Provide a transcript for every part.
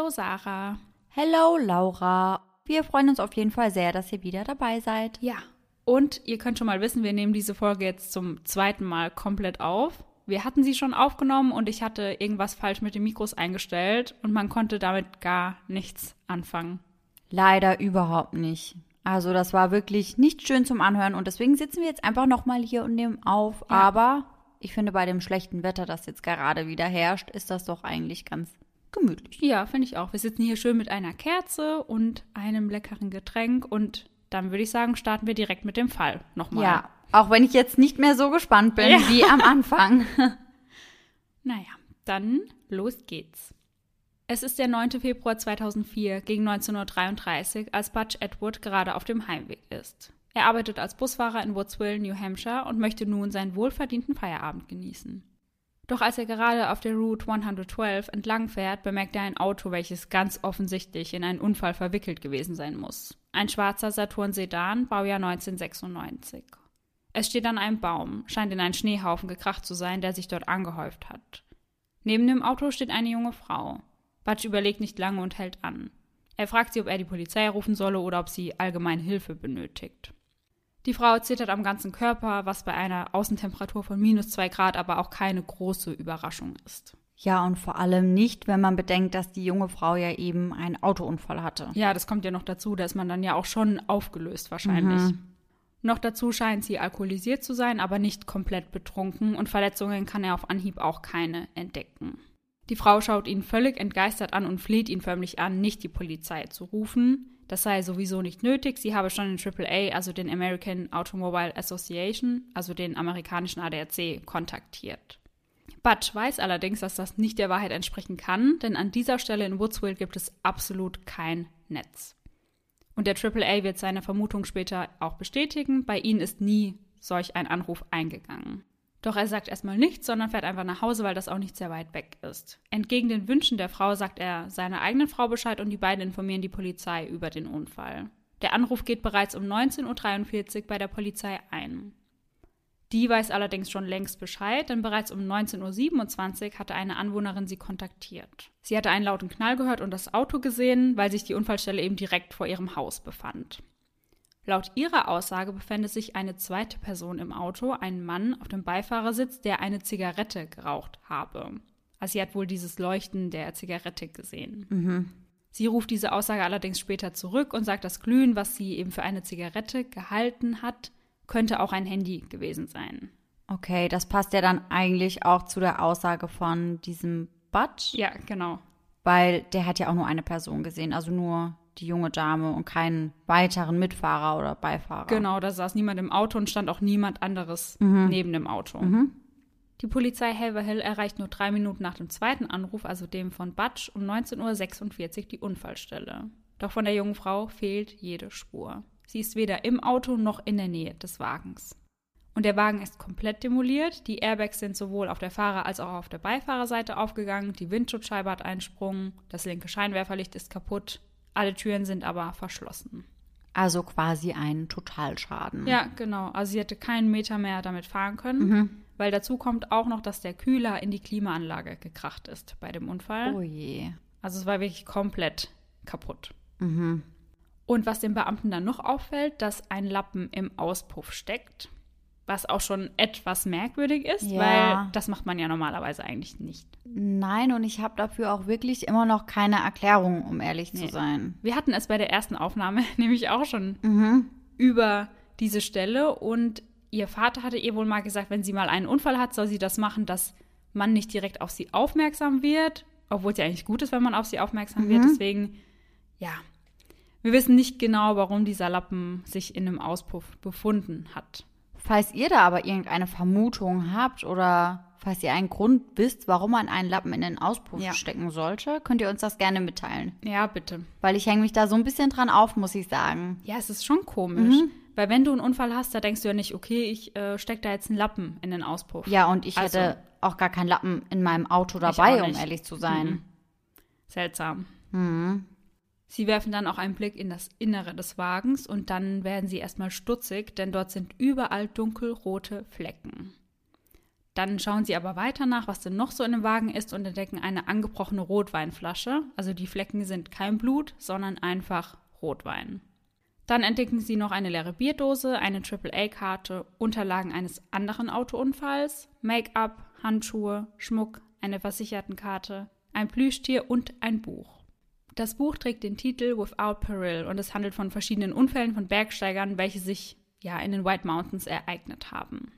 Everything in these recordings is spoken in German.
Hello Sarah. Hello Laura. Wir freuen uns auf jeden Fall sehr, dass ihr wieder dabei seid. Ja. Und ihr könnt schon mal wissen, wir nehmen diese Folge jetzt zum zweiten Mal komplett auf. Wir hatten sie schon aufgenommen und ich hatte irgendwas falsch mit den Mikros eingestellt und man konnte damit gar nichts anfangen. Leider überhaupt nicht. Also das war wirklich nicht schön zum Anhören und deswegen sitzen wir jetzt einfach nochmal hier und nehmen auf. Ja. Aber ich finde, bei dem schlechten Wetter, das jetzt gerade wieder herrscht, ist das doch eigentlich ganz gemütlich. Ja, finde ich auch. Wir sitzen hier schön mit einer Kerze und einem leckeren Getränk und dann würde ich sagen, starten wir direkt mit dem Fall nochmal. Ja, auch wenn ich jetzt nicht mehr so gespannt bin Ja. wie am Anfang. Naja, dann los geht's. Es ist der 9. Februar 2004 gegen 19.33 Uhr, als Butch Edward gerade auf dem Heimweg ist. Er arbeitet als Busfahrer in Woodsville, New Hampshire und möchte nun seinen wohlverdienten Feierabend genießen. Doch als er gerade auf der Route 112 entlang fährt, bemerkt er ein Auto, welches ganz offensichtlich in einen Unfall verwickelt gewesen sein muss. Ein schwarzer Saturn Sedan, Baujahr 1996. Es steht an einem Baum, scheint in einen Schneehaufen gekracht zu sein, der sich dort angehäuft hat. Neben dem Auto steht eine junge Frau. Butch überlegt nicht lange und hält an. Er fragt sie, ob er die Polizei rufen solle oder ob sie allgemein Hilfe benötigt. Die Frau zittert am ganzen Körper, was bei einer Außentemperatur von minus zwei Grad aber auch keine große Überraschung ist. Ja, und vor allem nicht, wenn man bedenkt, dass die junge Frau ja eben einen Autounfall hatte. Ja, das kommt ja noch dazu, da ist man dann ja auch schon aufgelöst wahrscheinlich. Noch dazu scheint sie alkoholisiert zu sein, aber nicht komplett betrunken und Verletzungen kann er auf Anhieb auch keine entdecken. Die Frau schaut ihn völlig entgeistert an und fleht ihn förmlich an, nicht die Polizei zu rufen. Das sei sowieso nicht nötig. Sie habe schon den AAA, also den American Automobile Association, also den amerikanischen ADAC, kontaktiert. Butch weiß allerdings, dass das nicht der Wahrheit entsprechen kann, denn an dieser Stelle in Woodsville gibt es absolut kein Netz. Und der AAA wird seine Vermutung später auch bestätigen. Bei ihnen ist nie solch ein Anruf eingegangen. Doch er sagt erstmal nichts, sondern fährt einfach nach Hause, weil das auch nicht sehr weit weg ist. Entgegen den Wünschen der Frau sagt er seiner eigenen Frau Bescheid und die beiden informieren die Polizei über den Unfall. Der Anruf geht bereits um 19.43 Uhr bei der Polizei ein. Die weiß allerdings schon längst Bescheid, denn bereits um 19.27 Uhr hatte eine Anwohnerin sie kontaktiert. Sie hatte einen lauten Knall gehört und das Auto gesehen, weil sich die Unfallstelle eben direkt vor ihrem Haus befand. Laut ihrer Aussage befände sich eine zweite Person im Auto, ein Mann auf dem Beifahrersitz, der eine Zigarette geraucht habe. Also sie hat wohl dieses Leuchten der Zigarette gesehen. Sie ruft diese Aussage allerdings später zurück und sagt, das Glühen, was sie eben für eine Zigarette gehalten hat, könnte auch ein Handy gewesen sein. Okay, das passt ja dann eigentlich auch zu der Aussage von diesem Butch, Ja, genau. weil der hat ja auch nur eine Person gesehen, also nur die junge Dame und keinen weiteren Mitfahrer oder Beifahrer. Genau, da saß niemand im Auto und stand auch niemand anderes neben dem Auto. Die Polizei Haverhill erreicht nur drei Minuten nach dem zweiten Anruf, also dem von Butch, um 19.46 Uhr die Unfallstelle. Doch von der jungen Frau fehlt jede Spur. Sie ist weder im Auto noch in der Nähe des Wagens. Und der Wagen ist komplett demoliert. Die Airbags sind sowohl auf der Fahrer- als auch auf der Beifahrerseite aufgegangen. Die Windschutzscheibe hat einen Sprung. Das linke Scheinwerferlicht ist kaputt. Alle Türen sind aber verschlossen. Also quasi ein Totalschaden. Ja, genau. Also sie hätte keinen Meter mehr damit fahren können, weil dazu kommt auch noch, dass der Kühler in die Klimaanlage gekracht ist bei dem Unfall. Oh je. Also es war wirklich komplett kaputt. Und was dem Beamten dann noch auffällt, dass ein Lappen im Auspuff steckt, was auch schon etwas merkwürdig ist, Ja. weil das macht man ja normalerweise eigentlich nicht. Nein, und ich habe dafür auch wirklich immer noch keine Erklärung, um ehrlich zu Nee. sein. Wir hatten es bei der ersten Aufnahme nämlich auch schon über diese Stelle und ihr Vater hatte ihr wohl mal gesagt, wenn sie mal einen Unfall hat, soll sie das machen, dass man nicht direkt auf sie aufmerksam wird, obwohl es ja eigentlich gut ist, wenn man auf sie aufmerksam wird. Deswegen, ja, wir wissen nicht genau, warum dieser Lappen sich in einem Auspuff befunden hat. Falls ihr da aber irgendeine Vermutung habt oder falls ihr einen Grund wisst, warum man einen Lappen in den Auspuff Ja. stecken sollte, könnt ihr uns das gerne mitteilen. Ja, bitte. Weil ich hänge mich da so ein bisschen dran auf, muss ich sagen. Ja, es ist schon komisch. Weil wenn du einen Unfall hast, da denkst du ja nicht, okay, ich äh, steck da jetzt einen Lappen in den Auspuff. Ja, und ich Also- hätte auch gar keinen Lappen in meinem Auto dabei, um ehrlich zu sein. Seltsam. Sie werfen dann auch einen Blick in das Innere des Wagens und dann werden sie erstmal stutzig, denn dort sind überall dunkelrote Flecken. Dann schauen sie aber weiter nach, was denn noch so in dem Wagen ist und entdecken eine angebrochene Rotweinflasche. Also die Flecken sind kein Blut, sondern einfach Rotwein. Dann entdecken sie noch eine leere Bierdose, eine AAA-Karte, Unterlagen eines anderen Autounfalls, Make-up, Handschuhe, Schmuck, eine Versichertenkarte, ein Plüschtier und ein Buch. Das Buch trägt den Titel Without Peril und es handelt von verschiedenen Unfällen von Bergsteigern, welche sich ja in den White Mountains ereignet haben.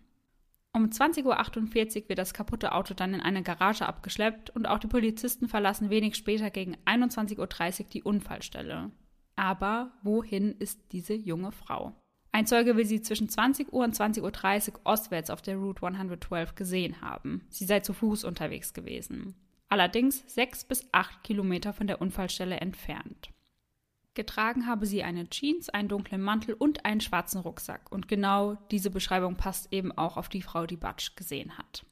Um 20.48 Uhr wird das kaputte Auto dann in eine Garage abgeschleppt und auch die Polizisten verlassen wenig später gegen 21.30 Uhr die Unfallstelle. Aber wohin ist diese junge Frau? Ein Zeuge will sie zwischen 20 Uhr und 20.30 Uhr ostwärts auf der Route 112 gesehen haben. Sie sei zu Fuß unterwegs gewesen. Allerdings sechs bis acht Kilometer von der Unfallstelle entfernt. Getragen habe sie eine Jeans, einen dunklen Mantel und einen schwarzen Rucksack. Und genau diese Beschreibung passt eben auch auf die Frau, die Batsch gesehen hat.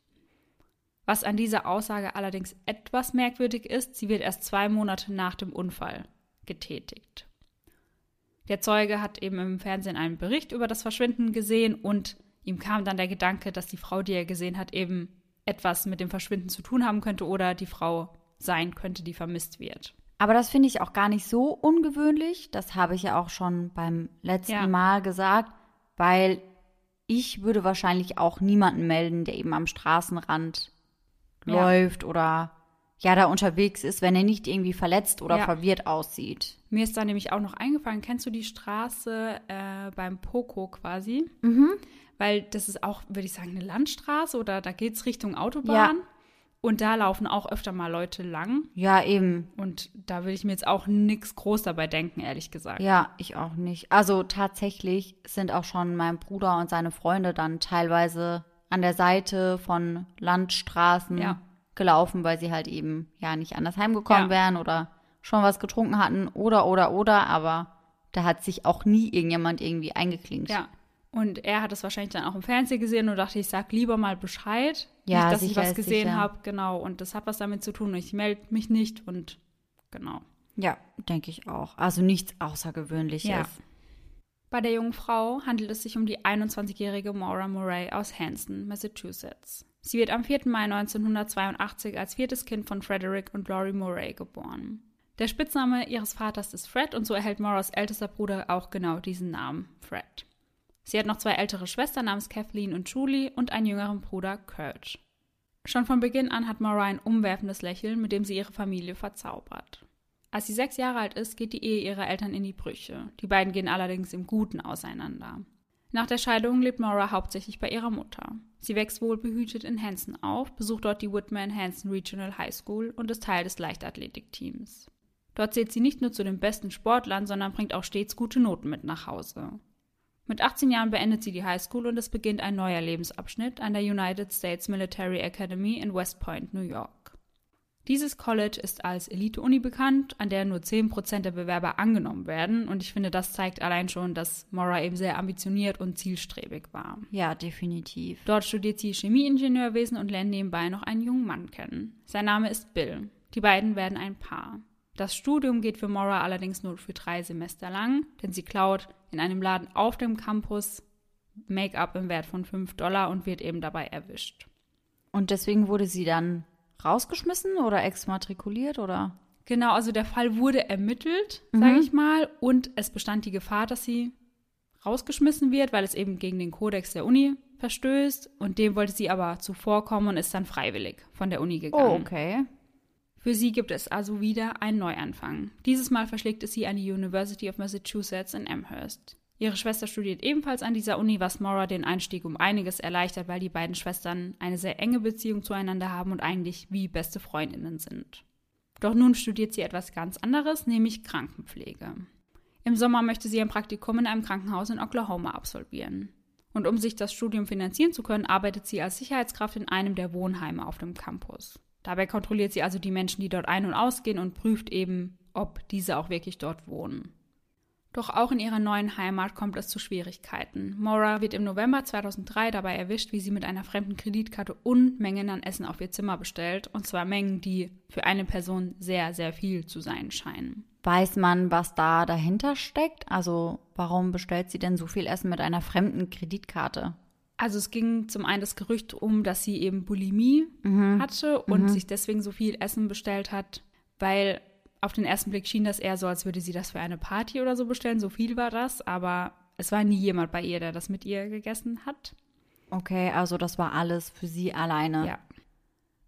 Was an dieser Aussage allerdings etwas merkwürdig ist, sie wird erst zwei Monate nach dem Unfall getätigt. Der Zeuge hat eben im Fernsehen einen Bericht über das Verschwinden gesehen und ihm kam dann der Gedanke, dass die Frau, die er gesehen hat, eben etwas mit dem Verschwinden zu tun haben könnte oder die Frau sein könnte, die vermisst wird. Aber das finde ich auch gar nicht so ungewöhnlich. Das habe ich ja auch schon beim letzten ja. Mal gesagt, weil ich würde wahrscheinlich auch niemanden melden, der eben am Straßenrand ja. läuft oder ja da unterwegs ist, wenn er nicht irgendwie verletzt oder ja. verwirrt aussieht. Mir ist da nämlich auch noch eingefallen, kennst du die Straße äh, beim Poco quasi? Mhm. Weil das ist auch, würde ich sagen, eine Landstraße oder da geht es Richtung Autobahn. Ja. Und da laufen auch öfter mal Leute lang. Ja, eben. Und da will ich mir jetzt auch nichts groß dabei denken, ehrlich gesagt. Ja, ich auch nicht. Also tatsächlich sind auch schon mein Bruder und seine Freunde dann teilweise an der Seite von Landstraßen ja gelaufen, weil sie halt eben ja nicht anders heimgekommen ja. wären oder schon was getrunken hatten oder oder oder, aber da hat sich auch nie irgendjemand irgendwie eingeklinkt. Ja. Und er hat es wahrscheinlich dann auch im Fernsehen gesehen und dachte, ich sag lieber mal Bescheid, ja, nicht, dass ich was gesehen habe, genau. Und das hat was damit zu tun und ich melde mich nicht und genau. Ja, denke ich auch. Also nichts Außergewöhnliches. Ja. Bei der jungen Frau handelt es sich um die 21-jährige Maura Murray aus Hanson, Massachusetts. Sie wird am 4. Mai 1982 als viertes Kind von Frederick und Laurie Murray geboren. Der Spitzname ihres Vaters ist Fred und so erhält Moras ältester Bruder auch genau diesen Namen, Fred. Sie hat noch zwei ältere Schwestern namens Kathleen und Julie und einen jüngeren Bruder, Kurt. Schon von Beginn an hat Mora ein umwerfendes Lächeln, mit dem sie ihre Familie verzaubert. Als sie sechs Jahre alt ist, geht die Ehe ihrer Eltern in die Brüche. Die beiden gehen allerdings im Guten auseinander. Nach der Scheidung lebt Maura hauptsächlich bei ihrer Mutter. Sie wächst wohlbehütet in Hanson auf, besucht dort die Whitman Hanson Regional High School und ist Teil des Leichtathletikteams. Dort zählt sie nicht nur zu den besten Sportlern, sondern bringt auch stets gute Noten mit nach Hause. Mit 18 Jahren beendet sie die High School und es beginnt ein neuer Lebensabschnitt an der United States Military Academy in West Point, New York. Dieses College ist als Elite-Uni bekannt, an der nur 10% der Bewerber angenommen werden. Und ich finde, das zeigt allein schon, dass Mora eben sehr ambitioniert und zielstrebig war. Ja, definitiv. Dort studiert sie Chemieingenieurwesen und lernt nebenbei noch einen jungen Mann kennen. Sein Name ist Bill. Die beiden werden ein Paar. Das Studium geht für Mora allerdings nur für drei Semester lang, denn sie klaut in einem Laden auf dem Campus Make-up im Wert von 5 Dollar und wird eben dabei erwischt. Und deswegen wurde sie dann rausgeschmissen oder exmatrikuliert oder? Genau, also der Fall wurde ermittelt, mhm. sage ich mal, und es bestand die Gefahr, dass sie rausgeschmissen wird, weil es eben gegen den Kodex der Uni verstößt und dem wollte sie aber zuvorkommen und ist dann freiwillig von der Uni gegangen. Oh, okay. Für sie gibt es also wieder einen Neuanfang. Dieses Mal verschlägt es sie an die University of Massachusetts in Amherst. Ihre Schwester studiert ebenfalls an dieser Uni, was Maura den Einstieg um einiges erleichtert, weil die beiden Schwestern eine sehr enge Beziehung zueinander haben und eigentlich wie beste Freundinnen sind. Doch nun studiert sie etwas ganz anderes, nämlich Krankenpflege. Im Sommer möchte sie ein Praktikum in einem Krankenhaus in Oklahoma absolvieren. Und um sich das Studium finanzieren zu können, arbeitet sie als Sicherheitskraft in einem der Wohnheime auf dem Campus. Dabei kontrolliert sie also die Menschen, die dort ein- und ausgehen und prüft eben, ob diese auch wirklich dort wohnen. Doch auch in ihrer neuen Heimat kommt es zu Schwierigkeiten. Maura wird im November 2003 dabei erwischt, wie sie mit einer fremden Kreditkarte Unmengen an Essen auf ihr Zimmer bestellt. Und zwar Mengen, die für eine Person sehr, sehr viel zu sein scheinen. Weiß man, was da dahinter steckt? Also warum bestellt sie denn so viel Essen mit einer fremden Kreditkarte? Also es ging zum einen das Gerücht um, dass sie eben Bulimie mhm. hatte und mhm. sich deswegen so viel Essen bestellt hat, weil auf den ersten Blick schien das eher so, als würde sie das für eine Party oder so bestellen. So viel war das, aber es war nie jemand bei ihr, der das mit ihr gegessen hat. Okay, also das war alles für sie alleine. Ja.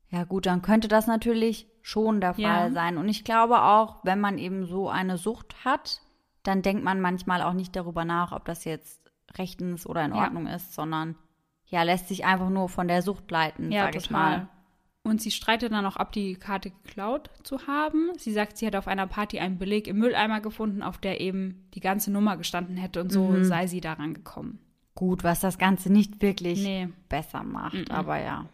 Ja, gut, dann könnte das natürlich schon der Fall ja. sein. Und ich glaube auch, wenn man eben so eine Sucht hat, dann denkt man manchmal auch nicht darüber nach, ob das jetzt rechtens oder in Ordnung ja. ist, sondern ja, lässt sich einfach nur von der Sucht leiten, ja, sag total. ich mal. Und sie streitet dann auch ab, die Karte geklaut zu haben. Sie sagt, sie hätte auf einer Party einen Beleg im Mülleimer gefunden, auf der eben die ganze Nummer gestanden hätte und so mhm. sei sie daran gekommen. Gut, was das Ganze nicht wirklich nee. besser macht, mhm. aber ja.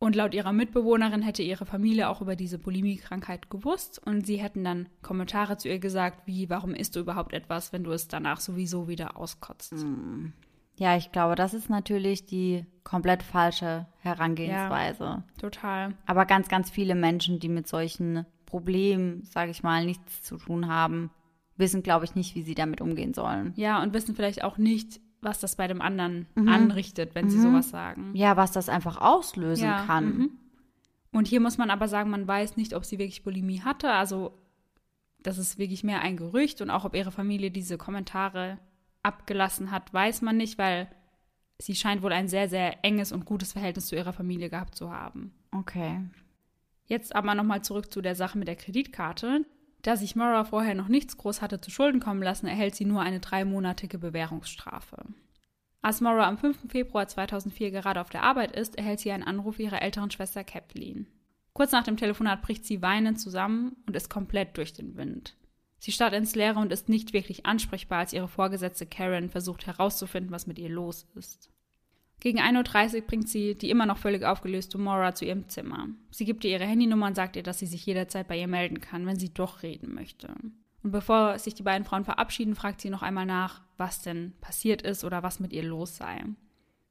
Und laut ihrer Mitbewohnerin hätte ihre Familie auch über diese Bulimie-Krankheit gewusst und sie hätten dann Kommentare zu ihr gesagt, wie, warum isst du überhaupt etwas, wenn du es danach sowieso wieder auskotzt. Mhm. Ja, ich glaube, das ist natürlich die komplett falsche Herangehensweise. Ja, total. Aber ganz, ganz viele Menschen, die mit solchen Problemen, sage ich mal, nichts zu tun haben, wissen, glaube ich, nicht, wie sie damit umgehen sollen. Ja, und wissen vielleicht auch nicht, was das bei dem anderen mhm. anrichtet, wenn mhm. sie sowas sagen. Ja, was das einfach auslösen ja, kann. Mhm. Und hier muss man aber sagen, man weiß nicht, ob sie wirklich Bulimie hatte. Also das ist wirklich mehr ein Gerücht und auch ob ihre Familie diese Kommentare abgelassen hat, weiß man nicht, weil sie scheint wohl ein sehr, sehr enges und gutes Verhältnis zu ihrer Familie gehabt zu haben. Okay. Jetzt aber nochmal zurück zu der Sache mit der Kreditkarte. Da sich Mora vorher noch nichts groß hatte zu Schulden kommen lassen, erhält sie nur eine dreimonatige Bewährungsstrafe. Als Mora am 5. Februar 2004 gerade auf der Arbeit ist, erhält sie einen Anruf ihrer älteren Schwester Kathleen. Kurz nach dem Telefonat bricht sie weinend zusammen und ist komplett durch den Wind. Sie starrt ins Leere und ist nicht wirklich ansprechbar, als ihre Vorgesetzte Karen versucht herauszufinden, was mit ihr los ist. Gegen 1.30 Uhr bringt sie die immer noch völlig aufgelöste Maura zu ihrem Zimmer. Sie gibt ihr ihre Handynummer und sagt ihr, dass sie sich jederzeit bei ihr melden kann, wenn sie doch reden möchte. Und bevor sich die beiden Frauen verabschieden, fragt sie noch einmal nach, was denn passiert ist oder was mit ihr los sei.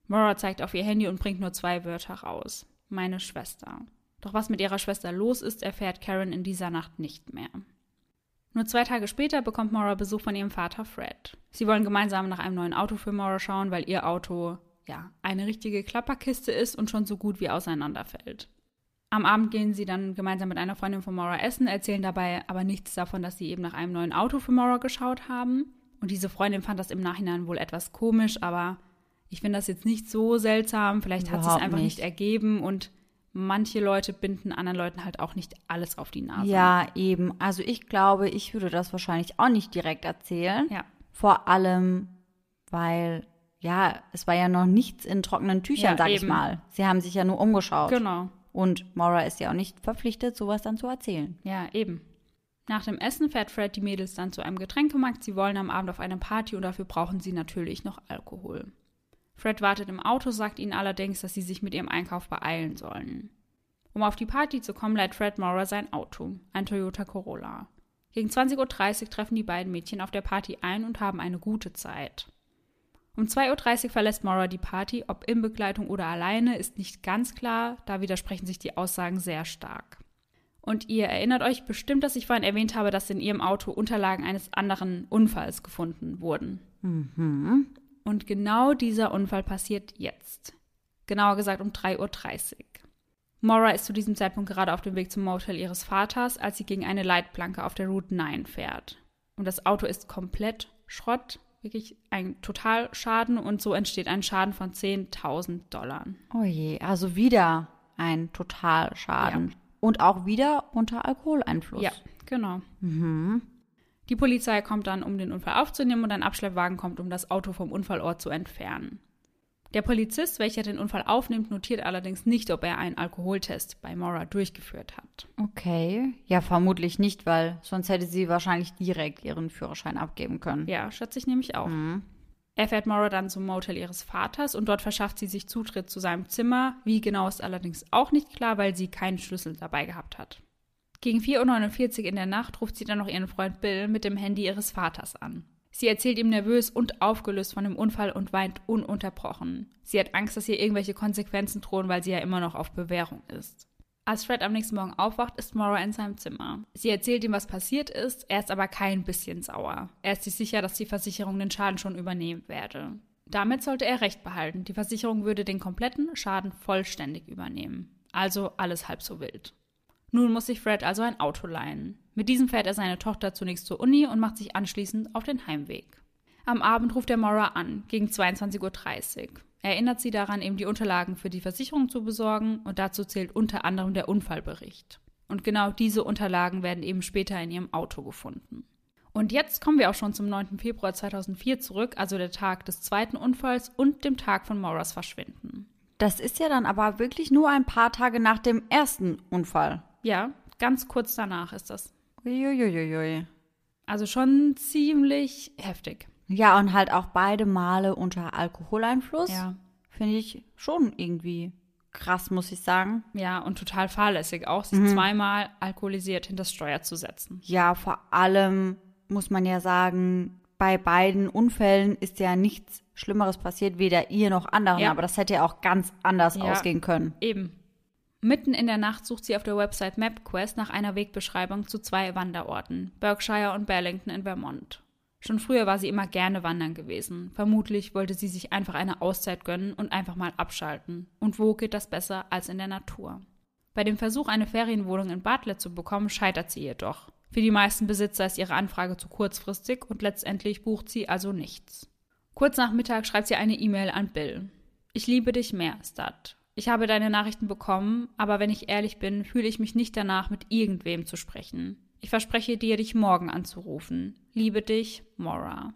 Maura zeigt auf ihr Handy und bringt nur zwei Wörter raus. Meine Schwester. Doch was mit ihrer Schwester los ist, erfährt Karen in dieser Nacht nicht mehr. Nur zwei Tage später bekommt Maura Besuch von ihrem Vater Fred. Sie wollen gemeinsam nach einem neuen Auto für Maura schauen, weil ihr Auto, ja, eine richtige Klapperkiste ist und schon so gut wie auseinanderfällt. Am Abend gehen sie dann gemeinsam mit einer Freundin von Maura essen, erzählen dabei aber nichts davon, dass sie eben nach einem neuen Auto für Maura geschaut haben. Und diese Freundin fand das im Nachhinein wohl etwas komisch, aber ich finde das jetzt nicht so seltsam. Vielleicht Überhaupt hat sie es einfach nicht. nicht ergeben und manche Leute binden anderen Leuten halt auch nicht alles auf die Nase. Ja, eben. Also ich glaube, ich würde das wahrscheinlich auch nicht direkt erzählen. Ja. Vor allem, weil, ja, es war ja noch nichts in trockenen Tüchern, ja, sag eben. ich mal. Sie haben sich ja nur umgeschaut. Genau. Und Maura ist ja auch nicht verpflichtet, sowas dann zu erzählen. Ja, eben. Nach dem Essen fährt Fred die Mädels dann zu einem Getränkemarkt. Sie wollen am Abend auf eine Party und dafür brauchen sie natürlich noch Alkohol. Fred wartet im Auto, sagt ihnen allerdings, dass sie sich mit ihrem Einkauf beeilen sollen. Um auf die Party zu kommen, leiht Fred Maurer sein Auto, ein Toyota Corolla. Gegen 20.30 Uhr treffen die beiden Mädchen auf der Party ein und haben eine gute Zeit. Um 2.30 Uhr verlässt Maurer die Party, ob in Begleitung oder alleine, ist nicht ganz klar, da widersprechen sich die Aussagen sehr stark. Und ihr erinnert euch bestimmt, dass ich vorhin erwähnt habe, dass in ihrem Auto Unterlagen eines anderen Unfalls gefunden wurden. Mhm. Und genau dieser Unfall passiert jetzt. Genauer gesagt um 3.30 Uhr. Maura ist zu diesem Zeitpunkt gerade auf dem Weg zum Motel ihres Vaters, als sie gegen eine Leitplanke auf der Route 9 fährt. Und das Auto ist komplett Schrott, wirklich ein Totalschaden und so entsteht ein Schaden von 10.000 Dollar. Oh je, also wieder ein Totalschaden. Ja. Und auch wieder unter Alkoholeinfluss. Ja, genau. Mhm. Die Polizei kommt dann, um den Unfall aufzunehmen und ein Abschleppwagen kommt, um das Auto vom Unfallort zu entfernen. Der Polizist, welcher den Unfall aufnimmt, notiert allerdings nicht, ob er einen Alkoholtest bei Maura durchgeführt hat. Okay. Ja, vermutlich nicht, weil sonst hätte sie wahrscheinlich direkt ihren Führerschein abgeben können. Ja, schätze ich nämlich auch. Mhm. Er fährt Maura dann zum Motel ihres Vaters und dort verschafft sie sich Zutritt zu seinem Zimmer. Wie genau ist allerdings auch nicht klar, weil sie keinen Schlüssel dabei gehabt hat. Gegen 4.49 Uhr in der Nacht ruft sie dann noch ihren Freund Bill mit dem Handy ihres Vaters an. Sie erzählt ihm nervös und aufgelöst von dem Unfall und weint ununterbrochen. Sie hat Angst, dass ihr irgendwelche Konsequenzen drohen, weil sie ja immer noch auf Bewährung ist. Als Fred am nächsten Morgen aufwacht, ist Maura in seinem Zimmer. Sie erzählt ihm, was passiert ist, er ist aber kein bisschen sauer. Er ist sich sicher, dass die Versicherung den Schaden schon übernehmen werde. Damit sollte er recht behalten. Die Versicherung würde den kompletten Schaden vollständig übernehmen. Also alles halb so wild. Nun muss sich Fred also ein Auto leihen. Mit diesem fährt er seine Tochter zunächst zur Uni und macht sich anschließend auf den Heimweg. Am Abend ruft er Maura an, gegen 22.30 Uhr. Er erinnert sie daran, eben die Unterlagen für die Versicherung zu besorgen und dazu zählt unter anderem der Unfallbericht. Und genau diese Unterlagen werden eben später in ihrem Auto gefunden. Und jetzt kommen wir auch schon zum 9. Februar 2004 zurück, also der Tag des zweiten Unfalls und dem Tag von Mauras Verschwinden. Das ist ja dann aber wirklich nur ein paar Tage nach dem ersten Unfall. Ja, ganz kurz danach ist das. Uiuiuiui. Also schon ziemlich heftig. Ja, und halt auch beide Male unter Alkoholeinfluss. Ja. Finde ich schon irgendwie krass, muss ich sagen. Ja, und total fahrlässig auch, sich mhm. zweimal alkoholisiert hinter das Steuer zu setzen. Ja, vor allem muss man ja sagen, bei beiden Unfällen ist ja nichts Schlimmeres passiert, weder ihr noch anderen. Ja. Aber das hätte ja auch ganz anders ja, ausgehen können. Eben. Mitten in der Nacht sucht sie auf der Website MapQuest nach einer Wegbeschreibung zu zwei Wanderorten, Berkshire und Burlington in Vermont. Schon früher war sie immer gerne wandern gewesen. Vermutlich wollte sie sich einfach eine Auszeit gönnen und einfach mal abschalten. Und wo geht das besser als in der Natur? Bei dem Versuch, eine Ferienwohnung in Bartlett zu bekommen, scheitert sie jedoch. Für die meisten Besitzer ist ihre Anfrage zu kurzfristig und letztendlich bucht sie also nichts. Kurz nach Mittag schreibt sie eine E-Mail an Bill. Ich liebe dich mehr, Stud. Ich habe deine Nachrichten bekommen, aber wenn ich ehrlich bin, fühle ich mich nicht danach, mit irgendwem zu sprechen. Ich verspreche dir, dich morgen anzurufen. Liebe dich, Mora.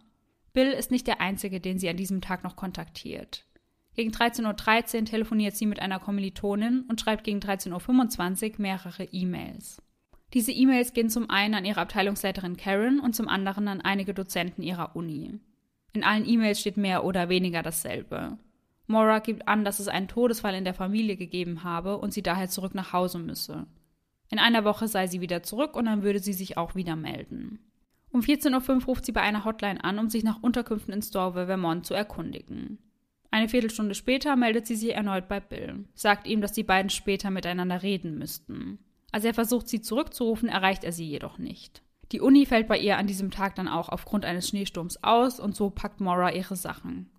Bill ist nicht der Einzige, den sie an diesem Tag noch kontaktiert. Gegen 13.13 Uhr telefoniert sie mit einer Kommilitonin und schreibt gegen 13.25 Uhr mehrere E-Mails. Diese E-Mails gehen zum einen an ihre Abteilungsleiterin Karen und zum anderen an einige Dozenten ihrer Uni. In allen E-Mails steht mehr oder weniger dasselbe. Maura gibt an, dass es einen Todesfall in der Familie gegeben habe und sie daher zurück nach Hause müsse. In einer Woche sei sie wieder zurück und dann würde sie sich auch wieder melden. Um 14.05 Uhr ruft sie bei einer Hotline an, um sich nach Unterkünften in Storville, Vermont zu erkundigen. Eine Viertelstunde später meldet sie sich erneut bei Bill, sagt ihm, dass die beiden später miteinander reden müssten. Als er versucht, sie zurückzurufen, erreicht er sie jedoch nicht. Die Uni fällt bei ihr an diesem Tag dann auch aufgrund eines Schneesturms aus und so packt Maura ihre Sachen.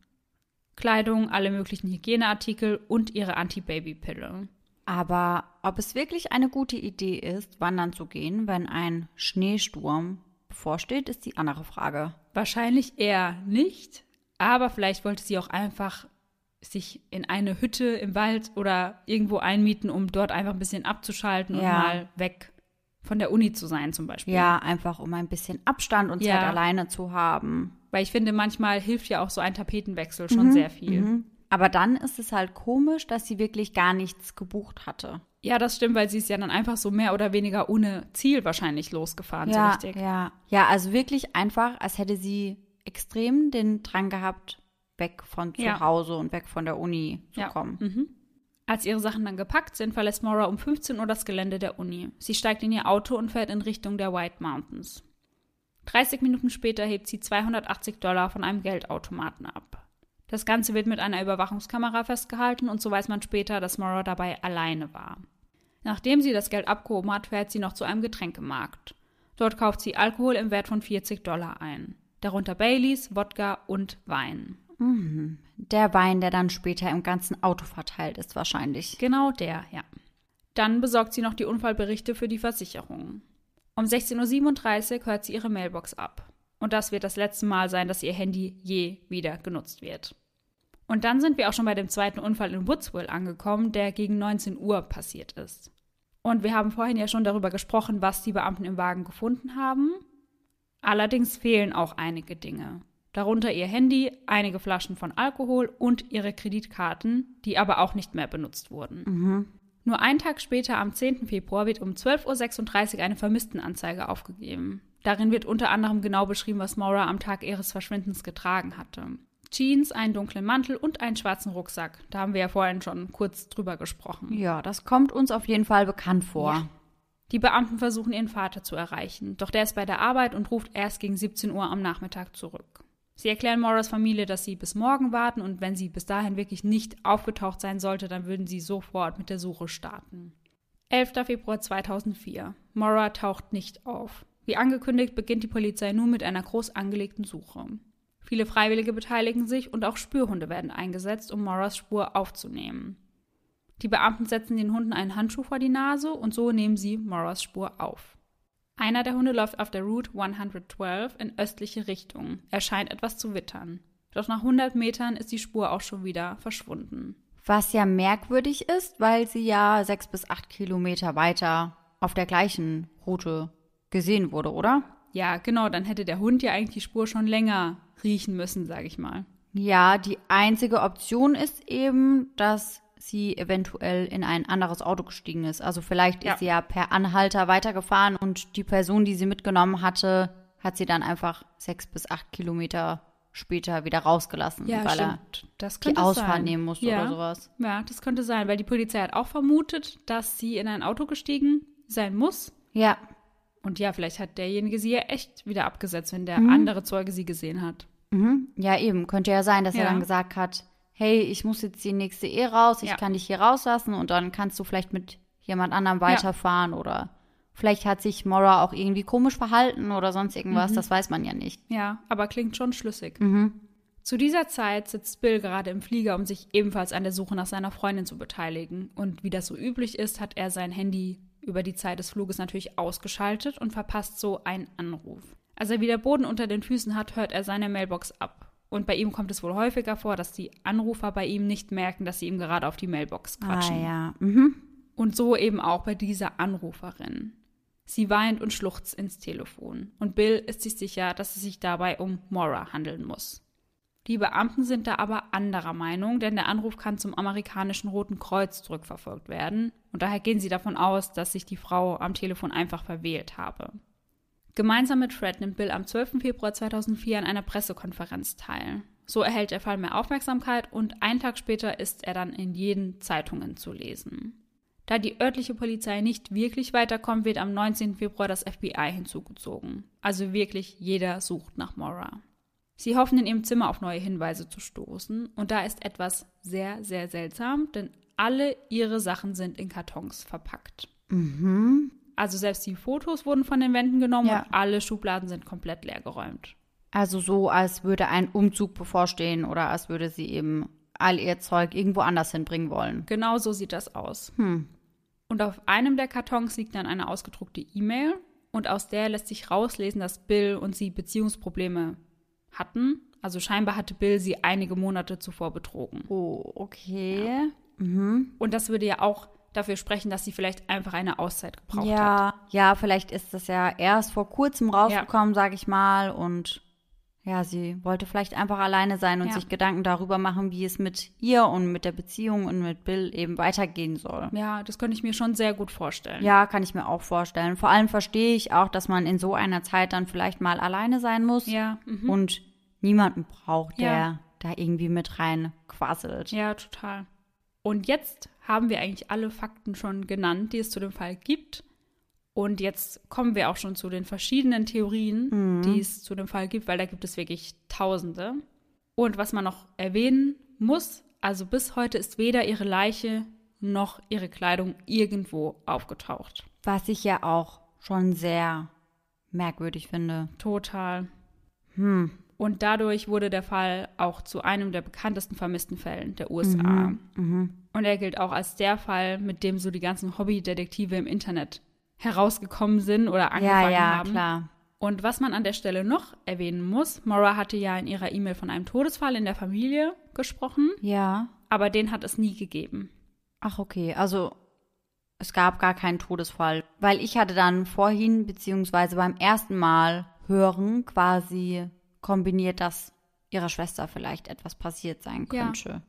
Kleidung, alle möglichen Hygieneartikel und ihre Anti-Baby-Pille. Aber ob es wirklich eine gute Idee ist, wandern zu gehen, wenn ein Schneesturm bevorsteht, ist die andere Frage. Wahrscheinlich eher nicht, aber vielleicht wollte sie auch einfach sich in eine Hütte im Wald oder irgendwo einmieten, um dort einfach ein bisschen abzuschalten ja. und mal weg von der Uni zu sein zum Beispiel. Ja, einfach um ein bisschen Abstand und ja. Zeit alleine zu haben. Weil ich finde, manchmal hilft ja auch so ein Tapetenwechsel schon mhm, sehr viel. Mhm. Aber dann ist es halt komisch, dass sie wirklich gar nichts gebucht hatte. Ja, das stimmt, weil sie ist ja dann einfach so mehr oder weniger ohne Ziel wahrscheinlich losgefahren, ja, so richtig. Ja, ja, also wirklich einfach, als hätte sie extrem den Drang gehabt, weg von zu ja. Hause und weg von der Uni zu ja. kommen. Mhm. Als ihre Sachen dann gepackt sind, verlässt Maura um 15 Uhr das Gelände der Uni. Sie steigt in ihr Auto und fährt in Richtung der White Mountains. 30 Minuten später hebt sie 280 Dollar von einem Geldautomaten ab. Das Ganze wird mit einer Überwachungskamera festgehalten und so weiß man später, dass Maura dabei alleine war. Nachdem sie das Geld abgehoben hat, fährt sie noch zu einem Getränkemarkt. Dort kauft sie Alkohol im Wert von 40 Dollar ein. Darunter Baileys, Wodka und Wein. Mhm. Der Wein, der dann später im ganzen Auto verteilt ist, wahrscheinlich. Genau der, ja. Dann besorgt sie noch die Unfallberichte für die Versicherung. Um 16.37 Uhr hört sie ihre Mailbox ab. Und das wird das letzte Mal sein, dass ihr Handy je wieder genutzt wird. Und dann sind wir auch schon bei dem zweiten Unfall in Woodsville angekommen, der gegen 19 Uhr passiert ist. Und wir haben vorhin ja schon darüber gesprochen, was die Beamten im Wagen gefunden haben. Allerdings fehlen auch einige Dinge darunter ihr Handy, einige Flaschen von Alkohol und ihre Kreditkarten, die aber auch nicht mehr benutzt wurden. Mhm. Nur einen Tag später, am 10. Februar, wird um 12.36 Uhr eine Vermisstenanzeige aufgegeben. Darin wird unter anderem genau beschrieben, was Maura am Tag ihres Verschwindens getragen hatte. Jeans, einen dunklen Mantel und einen schwarzen Rucksack. Da haben wir ja vorhin schon kurz drüber gesprochen. Ja, das kommt uns auf jeden Fall bekannt vor. Ja. Die Beamten versuchen ihren Vater zu erreichen, doch der ist bei der Arbeit und ruft erst gegen 17 Uhr am Nachmittag zurück. Sie erklären Moras Familie, dass sie bis morgen warten und wenn sie bis dahin wirklich nicht aufgetaucht sein sollte, dann würden sie sofort mit der Suche starten. 11. Februar 2004. Mora taucht nicht auf. Wie angekündigt beginnt die Polizei nun mit einer groß angelegten Suche. Viele Freiwillige beteiligen sich und auch Spürhunde werden eingesetzt, um Moras Spur aufzunehmen. Die Beamten setzen den Hunden einen Handschuh vor die Nase und so nehmen sie Moras Spur auf. Einer der Hunde läuft auf der Route 112 in östliche Richtung. Er scheint etwas zu wittern. Doch nach 100 Metern ist die Spur auch schon wieder verschwunden. Was ja merkwürdig ist, weil sie ja sechs bis acht Kilometer weiter auf der gleichen Route gesehen wurde, oder? Ja, genau, dann hätte der Hund ja eigentlich die Spur schon länger riechen müssen, sage ich mal. Ja, die einzige Option ist eben, dass sie eventuell in ein anderes Auto gestiegen ist. Also vielleicht ja. ist sie ja per Anhalter weitergefahren und die Person, die sie mitgenommen hatte, hat sie dann einfach sechs bis acht Kilometer später wieder rausgelassen, ja, weil stimmt. das die Ausfahrt sein. nehmen musste ja. oder sowas. Ja, das könnte sein, weil die Polizei hat auch vermutet, dass sie in ein Auto gestiegen sein muss. Ja. Und ja, vielleicht hat derjenige sie ja echt wieder abgesetzt, wenn der mhm. andere Zeuge sie gesehen hat. Mhm. Ja, eben. Könnte ja sein, dass ja. er dann gesagt hat, hey, ich muss jetzt die nächste Ehe raus, ich ja. kann dich hier rauslassen und dann kannst du vielleicht mit jemand anderem weiterfahren ja. oder vielleicht hat sich Mora auch irgendwie komisch verhalten oder sonst irgendwas, mhm. das weiß man ja nicht. Ja, aber klingt schon schlüssig. Mhm. Zu dieser Zeit sitzt Bill gerade im Flieger, um sich ebenfalls an der Suche nach seiner Freundin zu beteiligen. Und wie das so üblich ist, hat er sein Handy über die Zeit des Fluges natürlich ausgeschaltet und verpasst so einen Anruf. Als er wieder Boden unter den Füßen hat, hört er seine Mailbox ab. Und bei ihm kommt es wohl häufiger vor, dass die Anrufer bei ihm nicht merken, dass sie ihm gerade auf die Mailbox quatschen. Ah, ja. Mhm. Und so eben auch bei dieser Anruferin. Sie weint und schluchzt ins Telefon. Und Bill ist sich sicher, dass es sich dabei um Maura handeln muss. Die Beamten sind da aber anderer Meinung, denn der Anruf kann zum amerikanischen Roten Kreuz zurückverfolgt werden. Und daher gehen sie davon aus, dass sich die Frau am Telefon einfach verwählt habe. Gemeinsam mit Fred nimmt Bill am 12. Februar 2004 an einer Pressekonferenz teil. So erhält der Fall mehr Aufmerksamkeit und einen Tag später ist er dann in jeden Zeitungen zu lesen. Da die örtliche Polizei nicht wirklich weiterkommt, wird am 19. Februar das FBI hinzugezogen. Also wirklich jeder sucht nach Maura. Sie hoffen in ihrem Zimmer auf neue Hinweise zu stoßen und da ist etwas sehr, sehr seltsam, denn alle ihre Sachen sind in Kartons verpackt. Mhm. Also selbst die Fotos wurden von den Wänden genommen ja. und alle Schubladen sind komplett leer geräumt. Also so, als würde ein Umzug bevorstehen oder als würde sie eben all ihr Zeug irgendwo anders hinbringen wollen. Genau so sieht das aus. Hm. Und auf einem der Kartons liegt dann eine ausgedruckte E-Mail und aus der lässt sich rauslesen, dass Bill und sie Beziehungsprobleme hatten. Also scheinbar hatte Bill sie einige Monate zuvor betrogen. Oh, okay. Ja. Mhm. Und das würde ja auch dafür sprechen, dass sie vielleicht einfach eine Auszeit gebraucht ja, hat. Ja, vielleicht ist das ja erst vor kurzem rausgekommen, ja. sag ich mal. Und ja, sie wollte vielleicht einfach alleine sein und ja. sich Gedanken darüber machen, wie es mit ihr und mit der Beziehung und mit Bill eben weitergehen soll. Ja, das könnte ich mir schon sehr gut vorstellen. Ja, kann ich mir auch vorstellen. Vor allem verstehe ich auch, dass man in so einer Zeit dann vielleicht mal alleine sein muss. Ja. Mhm. Und niemanden braucht, der ja. da irgendwie mit rein quasselt. Ja, total. Und jetzt haben wir eigentlich alle Fakten schon genannt, die es zu dem Fall gibt. Und jetzt kommen wir auch schon zu den verschiedenen Theorien, mhm. die es zu dem Fall gibt, weil da gibt es wirklich Tausende. Und was man noch erwähnen muss, also bis heute ist weder ihre Leiche noch ihre Kleidung irgendwo aufgetaucht. Was ich ja auch schon sehr merkwürdig finde. Total. Hm. Und dadurch wurde der Fall auch zu einem der bekanntesten vermissten Fällen der USA. Mhm, mh. Und er gilt auch als der Fall, mit dem so die ganzen Hobbydetektive im Internet herausgekommen sind oder angefangen ja, ja, haben. Klar. Und was man an der Stelle noch erwähnen muss, Maura hatte ja in ihrer E-Mail von einem Todesfall in der Familie gesprochen. Ja. Aber den hat es nie gegeben. Ach, okay. Also es gab gar keinen Todesfall. Weil ich hatte dann vorhin, beziehungsweise beim ersten Mal hören, quasi kombiniert, dass ihrer Schwester vielleicht etwas passiert sein könnte. Ja.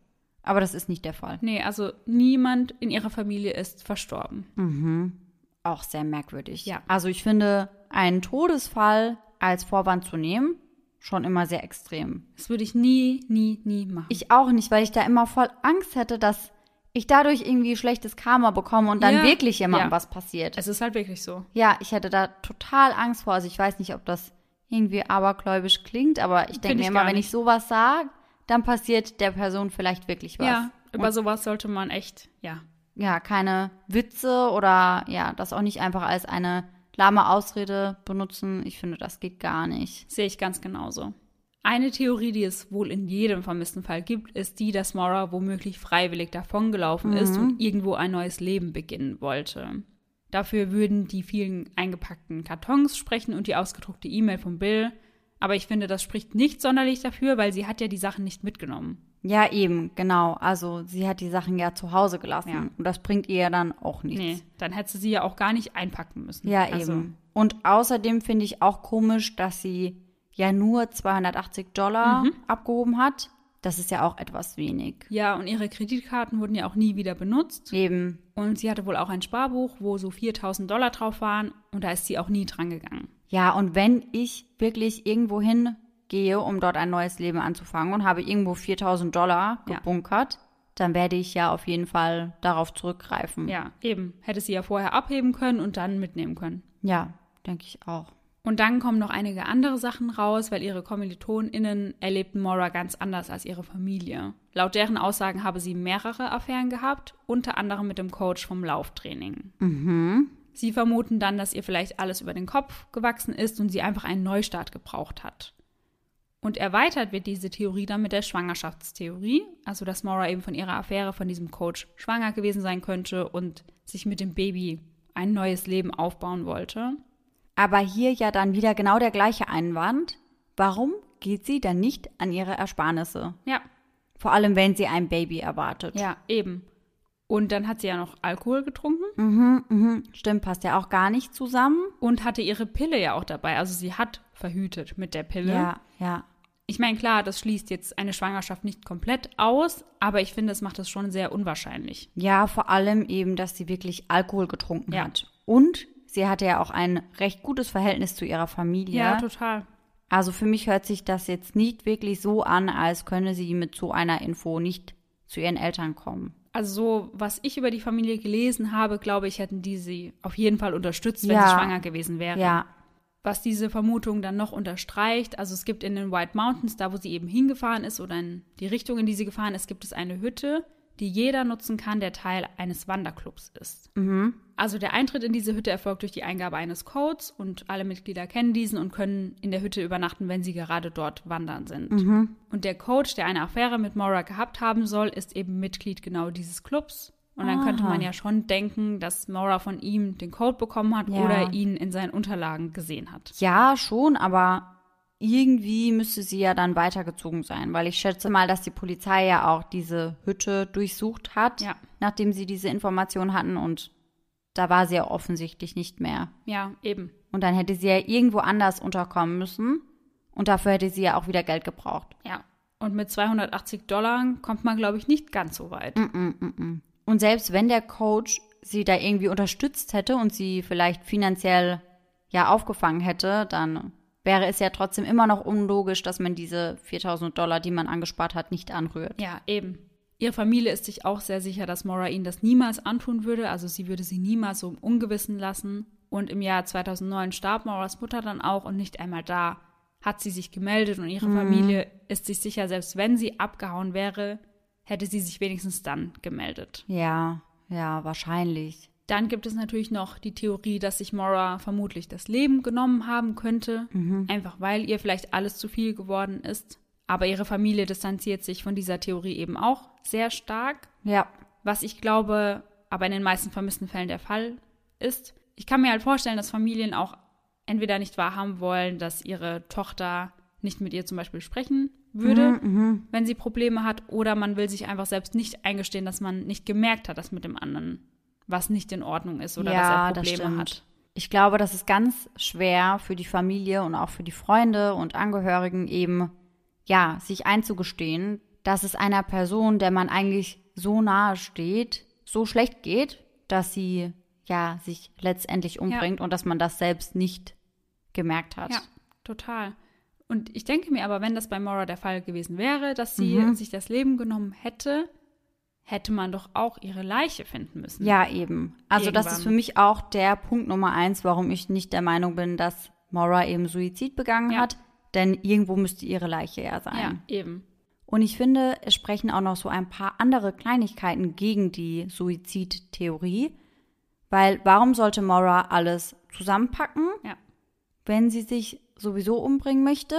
Aber das ist nicht der Fall. Nee, also niemand in ihrer Familie ist verstorben. Mhm. Auch sehr merkwürdig. Ja. Also ich finde, einen Todesfall als Vorwand zu nehmen, schon immer sehr extrem. Das würde ich nie, nie, nie machen. Ich auch nicht, weil ich da immer voll Angst hätte, dass ich dadurch irgendwie schlechtes Karma bekomme und dann ja. wirklich jemandem ja. was passiert. Es ist halt wirklich so. Ja, ich hätte da total Angst vor. Also ich weiß nicht, ob das irgendwie abergläubisch klingt, aber ich denke mir immer, wenn ich sowas sage, dann passiert der Person vielleicht wirklich was. Ja, über Und, sowas sollte man echt, ja. Ja, keine Witze oder ja, das auch nicht einfach als eine lahme Ausrede benutzen. Ich finde, das geht gar nicht. Sehe ich ganz genauso. Eine Theorie, die es wohl in jedem vermissten Fall gibt, ist die, dass Maura womöglich freiwillig davongelaufen mhm. ist und irgendwo ein neues Leben beginnen wollte. Dafür würden die vielen eingepackten Kartons sprechen und die ausgedruckte E-Mail von Bill. Aber ich finde, das spricht nicht sonderlich dafür, weil sie hat ja die Sachen nicht mitgenommen. Ja, eben, genau. Also sie hat die Sachen ja zu Hause gelassen. Ja. Und das bringt ihr ja dann auch nichts. Nee, dann hätte sie ja auch gar nicht einpacken müssen. Ja, also. eben. Und außerdem finde ich auch komisch, dass sie ja nur 280 Dollar mhm. abgehoben hat. Das ist ja auch etwas wenig. Ja, und ihre Kreditkarten wurden ja auch nie wieder benutzt. Eben. Und sie hatte wohl auch ein Sparbuch, wo so 4000 Dollar drauf waren. Und da ist sie auch nie dran gegangen. Ja, und wenn ich wirklich irgendwo hingehe, um dort ein neues Leben anzufangen und habe irgendwo 4000 Dollar gebunkert, ja. dann werde ich ja auf jeden Fall darauf zurückgreifen. Ja, eben. Hätte sie ja vorher abheben können und dann mitnehmen können. Ja, denke ich auch. Und dann kommen noch einige andere Sachen raus, weil ihre KommilitonInnen erlebten Maura ganz anders als ihre Familie. Laut deren Aussagen habe sie mehrere Affären gehabt, unter anderem mit dem Coach vom Lauftraining. Mhm. Sie vermuten dann, dass ihr vielleicht alles über den Kopf gewachsen ist und sie einfach einen Neustart gebraucht hat. Und erweitert wird diese Theorie dann mit der Schwangerschaftstheorie, also dass Maura eben von ihrer Affäre von diesem Coach schwanger gewesen sein könnte und sich mit dem Baby ein neues Leben aufbauen wollte. Aber hier ja dann wieder genau der gleiche Einwand. Warum geht sie dann nicht an ihre Ersparnisse? Ja. Vor allem, wenn sie ein Baby erwartet. Ja, eben. Und dann hat sie ja noch Alkohol getrunken. Mhm, mhm. Stimmt, passt ja auch gar nicht zusammen. Und hatte ihre Pille ja auch dabei. Also sie hat verhütet mit der Pille. Ja, ja. Ich meine, klar, das schließt jetzt eine Schwangerschaft nicht komplett aus, aber ich finde, es macht es schon sehr unwahrscheinlich. Ja, vor allem eben, dass sie wirklich Alkohol getrunken ja. hat. Und sie hatte ja auch ein recht gutes Verhältnis zu ihrer Familie. Ja, total. Also für mich hört sich das jetzt nicht wirklich so an, als könne sie mit so einer Info nicht zu ihren Eltern kommen. Also so, was ich über die Familie gelesen habe, glaube ich, hätten die sie auf jeden Fall unterstützt, wenn ja. sie schwanger gewesen wäre. Ja. Was diese Vermutung dann noch unterstreicht, also es gibt in den White Mountains, da wo sie eben hingefahren ist oder in die Richtung, in die sie gefahren ist, gibt es eine Hütte, die jeder nutzen kann, der Teil eines Wanderclubs ist. Mhm. Also der Eintritt in diese Hütte erfolgt durch die Eingabe eines Codes und alle Mitglieder kennen diesen und können in der Hütte übernachten, wenn sie gerade dort wandern sind. Mhm. Und der Coach, der eine Affäre mit Maura gehabt haben soll, ist eben Mitglied genau dieses Clubs. Und dann Aha. könnte man ja schon denken, dass Maura von ihm den Code bekommen hat ja. oder ihn in seinen Unterlagen gesehen hat. Ja, schon, aber irgendwie müsste sie ja dann weitergezogen sein, weil ich schätze mal, dass die Polizei ja auch diese Hütte durchsucht hat, ja. nachdem sie diese Information hatten und da war sie ja offensichtlich nicht mehr. Ja, eben. Und dann hätte sie ja irgendwo anders unterkommen müssen und dafür hätte sie ja auch wieder Geld gebraucht. Ja. Und mit 280 Dollar kommt man, glaube ich, nicht ganz so weit. Mm -mm, mm und selbst wenn der Coach sie da irgendwie unterstützt hätte und sie vielleicht finanziell ja aufgefangen hätte, dann wäre es ja trotzdem immer noch unlogisch, dass man diese 4000 Dollar, die man angespart hat, nicht anrührt. Ja, eben. Ihre Familie ist sich auch sehr sicher, dass Maura ihnen das niemals antun würde. Also sie würde sie niemals so im Ungewissen lassen. Und im Jahr 2009 starb Mauras Mutter dann auch und nicht einmal da hat sie sich gemeldet und ihre mhm. Familie ist sich sicher, selbst wenn sie abgehauen wäre, hätte sie sich wenigstens dann gemeldet. Ja, ja, wahrscheinlich. Dann gibt es natürlich noch die Theorie, dass sich Maura vermutlich das Leben genommen haben könnte, mhm. einfach weil ihr vielleicht alles zu viel geworden ist. Aber ihre Familie distanziert sich von dieser Theorie eben auch sehr stark. Ja. Was ich glaube, aber in den meisten vermissten Fällen der Fall ist. Ich kann mir halt vorstellen, dass Familien auch entweder nicht wahrhaben wollen, dass ihre Tochter nicht mit ihr zum Beispiel sprechen würde, mhm, mhm. wenn sie Probleme hat, oder man will sich einfach selbst nicht eingestehen, dass man nicht gemerkt hat, dass mit dem anderen was nicht in Ordnung ist oder ja, dass er Probleme hat. Ich glaube, das ist ganz schwer für die Familie und auch für die Freunde und Angehörigen eben, ja, sich einzugestehen, dass es einer Person, der man eigentlich so nahe steht, so schlecht geht, dass sie ja sich letztendlich umbringt ja. und dass man das selbst nicht gemerkt hat. Ja, total. Und ich denke mir aber, wenn das bei Maura der Fall gewesen wäre, dass sie mhm. sich das Leben genommen hätte, hätte man doch auch ihre Leiche finden müssen. Ja, eben. Also Irgendwann. das ist für mich auch der Punkt Nummer eins, warum ich nicht der Meinung bin, dass Maura eben Suizid begangen ja. hat. Denn irgendwo müsste ihre Leiche ja sein. Ja, eben. Und ich finde, es sprechen auch noch so ein paar andere Kleinigkeiten gegen die Suizidtheorie. Weil warum sollte Maura alles zusammenpacken, ja. wenn sie sich sowieso umbringen möchte?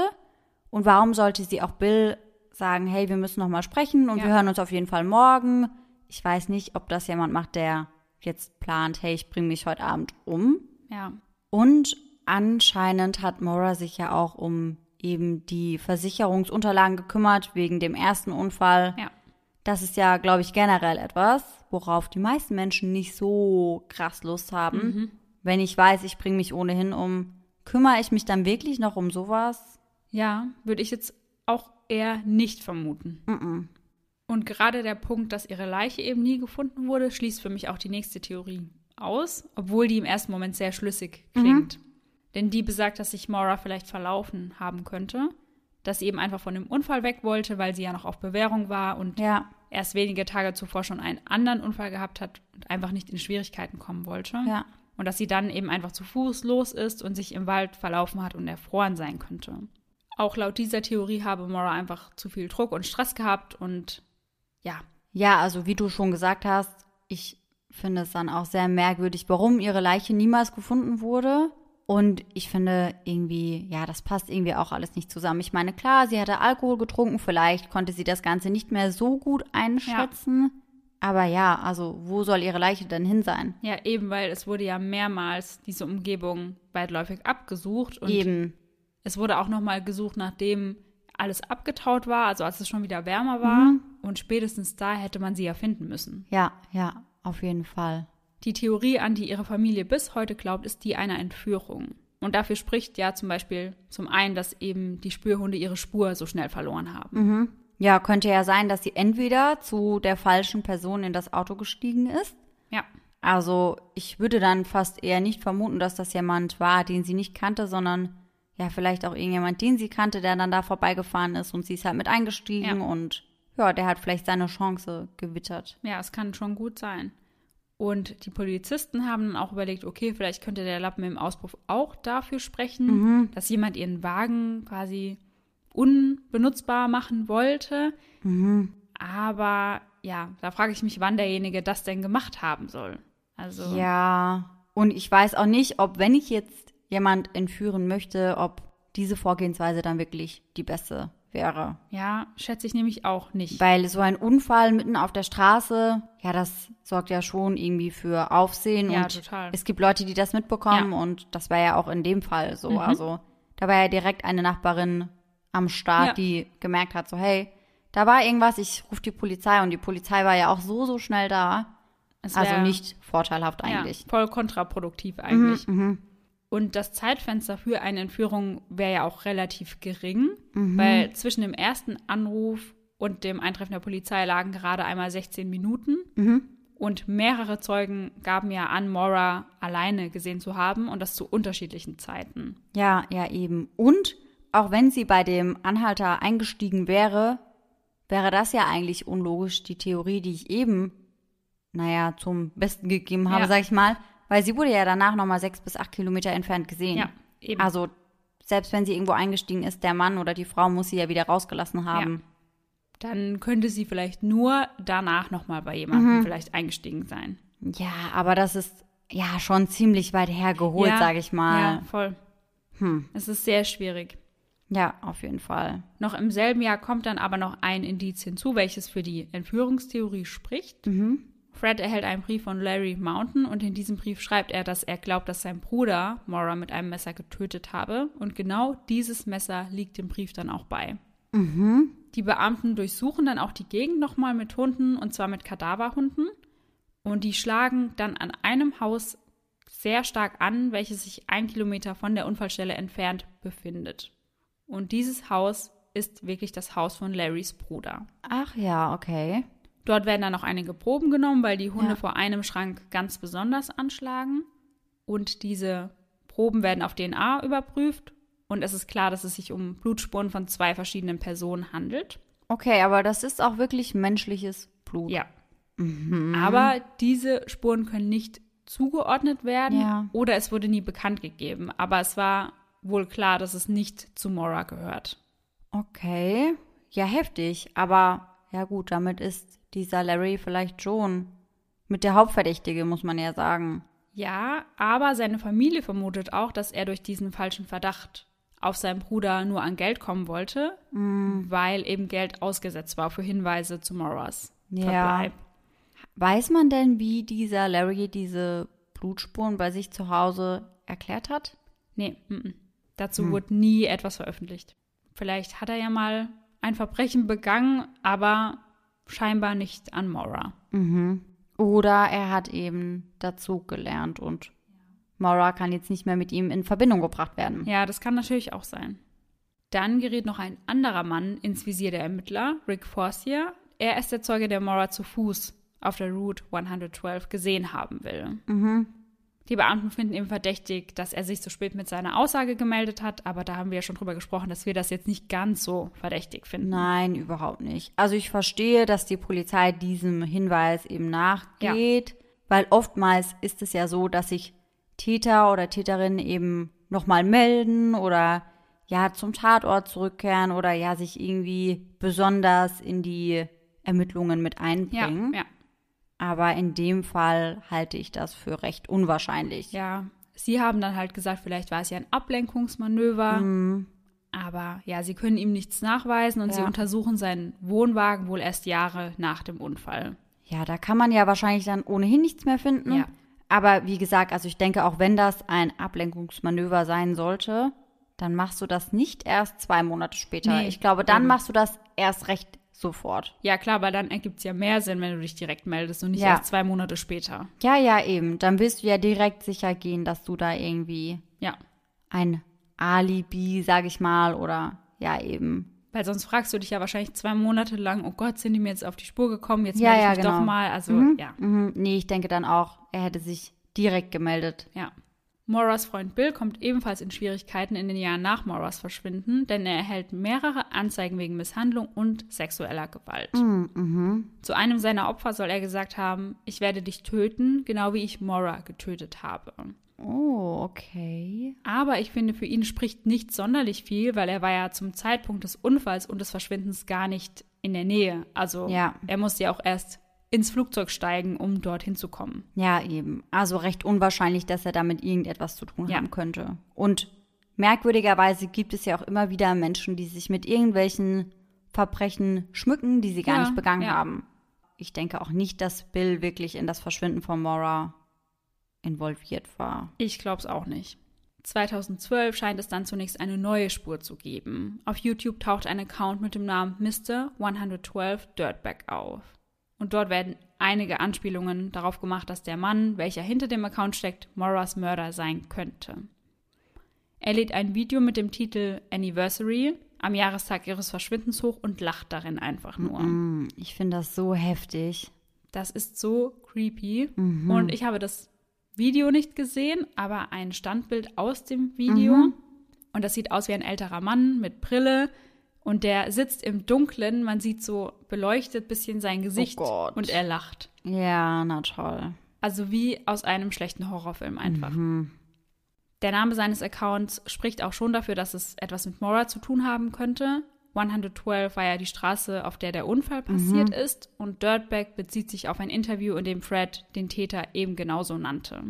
Und warum sollte sie auch Bill sagen, hey, wir müssen noch mal sprechen und ja. wir hören uns auf jeden Fall morgen? Ich weiß nicht, ob das jemand macht, der jetzt plant, hey, ich bringe mich heute Abend um. Ja. Und anscheinend hat Maura sich ja auch um eben die Versicherungsunterlagen gekümmert wegen dem ersten Unfall. Ja. Das ist ja, glaube ich, generell etwas, worauf die meisten Menschen nicht so krass Lust haben. Mhm. Wenn ich weiß, ich bringe mich ohnehin um, kümmere ich mich dann wirklich noch um sowas? Ja, würde ich jetzt auch eher nicht vermuten. Mhm. Und gerade der Punkt, dass ihre Leiche eben nie gefunden wurde, schließt für mich auch die nächste Theorie aus, obwohl die im ersten Moment sehr schlüssig klingt. Mhm. Denn die besagt, dass sich Maura vielleicht verlaufen haben könnte, dass sie eben einfach von dem Unfall weg wollte, weil sie ja noch auf Bewährung war und ja. erst wenige Tage zuvor schon einen anderen Unfall gehabt hat und einfach nicht in Schwierigkeiten kommen wollte. Ja. Und dass sie dann eben einfach zu Fuß los ist und sich im Wald verlaufen hat und erfroren sein könnte. Auch laut dieser Theorie habe Maura einfach zu viel Druck und Stress gehabt und ja. Ja, also wie du schon gesagt hast, ich finde es dann auch sehr merkwürdig, warum ihre Leiche niemals gefunden wurde. Und ich finde irgendwie, ja, das passt irgendwie auch alles nicht zusammen. Ich meine, klar, sie hatte Alkohol getrunken, vielleicht konnte sie das Ganze nicht mehr so gut einschätzen. Ja. Aber ja, also wo soll ihre Leiche denn hin sein? Ja, eben, weil es wurde ja mehrmals diese Umgebung weitläufig abgesucht. Und eben. Es wurde auch nochmal gesucht, nachdem alles abgetaut war, also als es schon wieder wärmer war. Mhm. Und spätestens da hätte man sie ja finden müssen. Ja, ja, auf jeden Fall. Die Theorie, an die ihre Familie bis heute glaubt, ist die einer Entführung. Und dafür spricht ja zum Beispiel zum einen, dass eben die Spürhunde ihre Spur so schnell verloren haben. Mhm. Ja, könnte ja sein, dass sie entweder zu der falschen Person in das Auto gestiegen ist. Ja. Also ich würde dann fast eher nicht vermuten, dass das jemand war, den sie nicht kannte, sondern ja, vielleicht auch irgendjemand, den sie kannte, der dann da vorbeigefahren ist und sie ist halt mit eingestiegen ja. und ja, der hat vielleicht seine Chance gewittert. Ja, es kann schon gut sein. Und die Polizisten haben dann auch überlegt, okay, vielleicht könnte der Lappen im Auspuff auch dafür sprechen, mhm. dass jemand ihren Wagen quasi unbenutzbar machen wollte. Mhm. Aber ja, da frage ich mich, wann derjenige das denn gemacht haben soll. Also ja, und ich weiß auch nicht, ob wenn ich jetzt jemand entführen möchte, ob diese Vorgehensweise dann wirklich die beste wäre. Ja, schätze ich nämlich auch nicht. Weil so ein Unfall mitten auf der Straße, ja, das sorgt ja schon irgendwie für Aufsehen. Ja, und total. Es gibt Leute, die das mitbekommen ja. und das war ja auch in dem Fall so. Mhm. Also da war ja direkt eine Nachbarin am Start, ja. die gemerkt hat, so hey, da war irgendwas, ich rufe die Polizei und die Polizei war ja auch so, so schnell da. also nicht vorteilhaft eigentlich. Ja, voll kontraproduktiv eigentlich. Mhm, mh. Und das Zeitfenster für eine Entführung wäre ja auch relativ gering, mhm. weil zwischen dem ersten Anruf und dem Eintreffen der Polizei lagen gerade einmal 16 Minuten. Mhm. Und mehrere Zeugen gaben ja an, Maura alleine gesehen zu haben und das zu unterschiedlichen Zeiten. Ja, ja, eben. Und auch wenn sie bei dem Anhalter eingestiegen wäre, wäre das ja eigentlich unlogisch, die Theorie, die ich eben, naja, zum Besten gegeben habe, ja. sag ich mal, weil sie wurde ja danach nochmal sechs bis acht Kilometer entfernt gesehen. Ja, eben. Also selbst wenn sie irgendwo eingestiegen ist, der Mann oder die Frau muss sie ja wieder rausgelassen haben. Ja. Dann könnte sie vielleicht nur danach nochmal bei jemandem mhm. vielleicht eingestiegen sein. Ja, aber das ist ja schon ziemlich weit hergeholt, ja, sage ich mal. Ja, voll. Hm. Es ist sehr schwierig. Ja, auf jeden Fall. Noch im selben Jahr kommt dann aber noch ein Indiz hinzu, welches für die Entführungstheorie spricht. Mhm. Fred erhält einen Brief von Larry Mountain und in diesem Brief schreibt er, dass er glaubt, dass sein Bruder Maura mit einem Messer getötet habe. Und genau dieses Messer liegt dem Brief dann auch bei. Mhm. Die Beamten durchsuchen dann auch die Gegend nochmal mit Hunden und zwar mit Kadaverhunden. Und die schlagen dann an einem Haus sehr stark an, welches sich ein Kilometer von der Unfallstelle entfernt befindet. Und dieses Haus ist wirklich das Haus von Larrys Bruder. Ach ja, okay. Dort werden dann auch einige Proben genommen, weil die Hunde ja. vor einem Schrank ganz besonders anschlagen. Und diese Proben werden auf DNA überprüft. Und es ist klar, dass es sich um Blutspuren von zwei verschiedenen Personen handelt. Okay, aber das ist auch wirklich menschliches Blut. Ja. Mhm. Aber diese Spuren können nicht zugeordnet werden ja. oder es wurde nie bekannt gegeben. Aber es war wohl klar, dass es nicht zu Mora gehört. Okay. Ja, heftig. Aber ja gut, damit ist dieser Larry vielleicht schon mit der Hauptverdächtige, muss man ja sagen. Ja, aber seine Familie vermutet auch, dass er durch diesen falschen Verdacht auf seinen Bruder nur an Geld kommen wollte, mm. weil eben Geld ausgesetzt war für Hinweise zu Moras ja. Verbleib. Weiß man denn, wie dieser Larry diese Blutspuren bei sich zu Hause erklärt hat? Nee, m -m. dazu hm. wurde nie etwas veröffentlicht. Vielleicht hat er ja mal ein Verbrechen begangen, aber scheinbar nicht an Mora. Mhm. Oder er hat eben dazu gelernt und Mora kann jetzt nicht mehr mit ihm in Verbindung gebracht werden. Ja, das kann natürlich auch sein. Dann gerät noch ein anderer Mann ins Visier der Ermittler, Rick Forcier. Er ist der Zeuge, der Mora zu Fuß auf der Route 112 gesehen haben will. Mhm. Die Beamten finden ihn verdächtig, dass er sich so spät mit seiner Aussage gemeldet hat, aber da haben wir ja schon drüber gesprochen, dass wir das jetzt nicht ganz so verdächtig finden. Nein, überhaupt nicht. Also ich verstehe, dass die Polizei diesem Hinweis eben nachgeht, ja. weil oftmals ist es ja so, dass sich Täter oder Täterinnen eben nochmal melden oder ja zum Tatort zurückkehren oder ja sich irgendwie besonders in die Ermittlungen mit einbringen. Ja, ja. Aber in dem Fall halte ich das für recht unwahrscheinlich. Ja, sie haben dann halt gesagt, vielleicht war es ja ein Ablenkungsmanöver. Mhm. Aber ja, sie können ihm nichts nachweisen und ja. sie untersuchen seinen Wohnwagen wohl erst Jahre nach dem Unfall. Ja, da kann man ja wahrscheinlich dann ohnehin nichts mehr finden. Ja. Aber wie gesagt, also ich denke, auch wenn das ein Ablenkungsmanöver sein sollte, dann machst du das nicht erst zwei Monate später. Nee, ich glaube, dann eben. machst du das erst recht sofort. Ja, klar, weil dann ergibt es ja mehr Sinn, wenn du dich direkt meldest und nicht ja. erst zwei Monate später. Ja, ja, eben. Dann willst du ja direkt sicher gehen, dass du da irgendwie ja. ein Alibi, sag ich mal, oder ja, eben. Weil sonst fragst du dich ja wahrscheinlich zwei Monate lang, oh Gott, sind die mir jetzt auf die Spur gekommen, jetzt ja, melde ich ja, mich genau. doch mal. Also, mhm, ja. Mhm. Nee, ich denke dann auch, er hätte sich direkt gemeldet. Ja. Moras Freund Bill kommt ebenfalls in Schwierigkeiten in den Jahren nach Moras Verschwinden, denn er erhält mehrere Anzeigen wegen Misshandlung und sexueller Gewalt. Mm, mhm. Zu einem seiner Opfer soll er gesagt haben, ich werde dich töten, genau wie ich Mora getötet habe. Oh, okay. Aber ich finde, für ihn spricht nicht sonderlich viel, weil er war ja zum Zeitpunkt des Unfalls und des Verschwindens gar nicht in der Nähe. Also ja. er musste ja auch erst ins Flugzeug steigen, um dorthin zu kommen. Ja, eben. Also recht unwahrscheinlich, dass er damit irgendetwas zu tun ja. haben könnte. Und merkwürdigerweise gibt es ja auch immer wieder Menschen, die sich mit irgendwelchen Verbrechen schmücken, die sie gar ja, nicht begangen ja. haben. Ich denke auch nicht, dass Bill wirklich in das Verschwinden von Maura involviert war. Ich glaube es auch nicht. 2012 scheint es dann zunächst eine neue Spur zu geben. Auf YouTube taucht ein Account mit dem Namen Mr. 112 Dirtbag auf. Und dort werden einige Anspielungen darauf gemacht, dass der Mann, welcher hinter dem Account steckt, Moras Mörder sein könnte. Er lädt ein Video mit dem Titel Anniversary am Jahrestag ihres Verschwindens hoch und lacht darin einfach nur. Ich finde das so heftig. Das ist so creepy. Mhm. Und ich habe das Video nicht gesehen, aber ein Standbild aus dem Video. Mhm. Und das sieht aus wie ein älterer Mann mit Brille, und der sitzt im Dunkeln, man sieht so beleuchtet bisschen sein Gesicht oh und er lacht. Ja, na toll. Also wie aus einem schlechten Horrorfilm einfach. Mhm. Der Name seines Accounts spricht auch schon dafür, dass es etwas mit Mora zu tun haben könnte. 112 war ja die Straße, auf der der Unfall passiert mhm. ist und Dirtbag bezieht sich auf ein Interview, in dem Fred den Täter eben genauso nannte.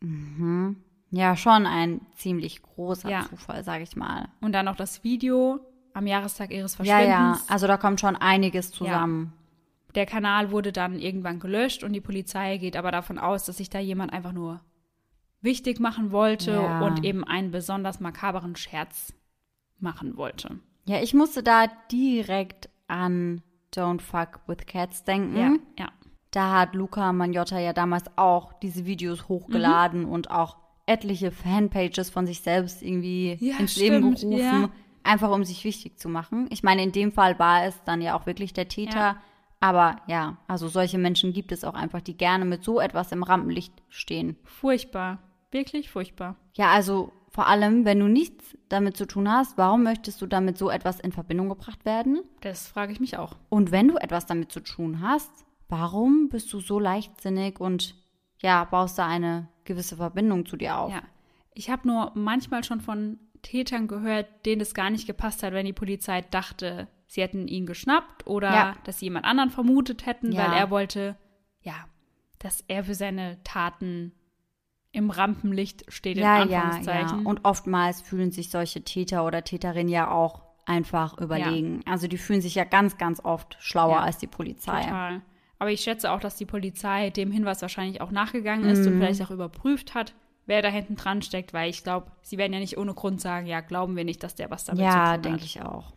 Mhm. Ja, schon ein ziemlich großer ja. Zufall, sag ich mal. Und dann noch das Video, am Jahrestag ihres Verschwindens. Ja, ja, also da kommt schon einiges zusammen. Ja. Der Kanal wurde dann irgendwann gelöscht und die Polizei geht aber davon aus, dass sich da jemand einfach nur wichtig machen wollte ja. und eben einen besonders makaberen Scherz machen wollte. Ja, ich musste da direkt an Don't Fuck with Cats denken. Ja, ja. Da hat Luca Magnotta ja damals auch diese Videos hochgeladen mhm. und auch etliche Fanpages von sich selbst irgendwie ja, ins stimmt, Leben gerufen. Ja einfach um sich wichtig zu machen. Ich meine, in dem Fall war es dann ja auch wirklich der Täter. Ja. Aber ja, also solche Menschen gibt es auch einfach, die gerne mit so etwas im Rampenlicht stehen. Furchtbar. Wirklich furchtbar. Ja, also vor allem, wenn du nichts damit zu tun hast, warum möchtest du damit so etwas in Verbindung gebracht werden? Das frage ich mich auch. Und wenn du etwas damit zu tun hast, warum bist du so leichtsinnig und ja, baust da eine gewisse Verbindung zu dir auf? Ja. Ich habe nur manchmal schon von Tätern gehört, denen es gar nicht gepasst hat, wenn die Polizei dachte, sie hätten ihn geschnappt oder ja. dass sie jemand anderen vermutet hätten, ja. weil er wollte, ja, dass er für seine Taten im Rampenlicht steht, ja, in Anführungszeichen. Ja, ja. Und oftmals fühlen sich solche Täter oder Täterinnen ja auch einfach überlegen. Ja. Also die fühlen sich ja ganz, ganz oft schlauer ja, als die Polizei. Total. Aber ich schätze auch, dass die Polizei dem Hinweis wahrscheinlich auch nachgegangen ist mm. und mhm. vielleicht auch überprüft hat, wer da hinten dran steckt, weil ich glaube, sie werden ja nicht ohne Grund sagen, ja, glauben wir nicht, dass der was damit ja, zu tun hat. Ja, denke ich auch.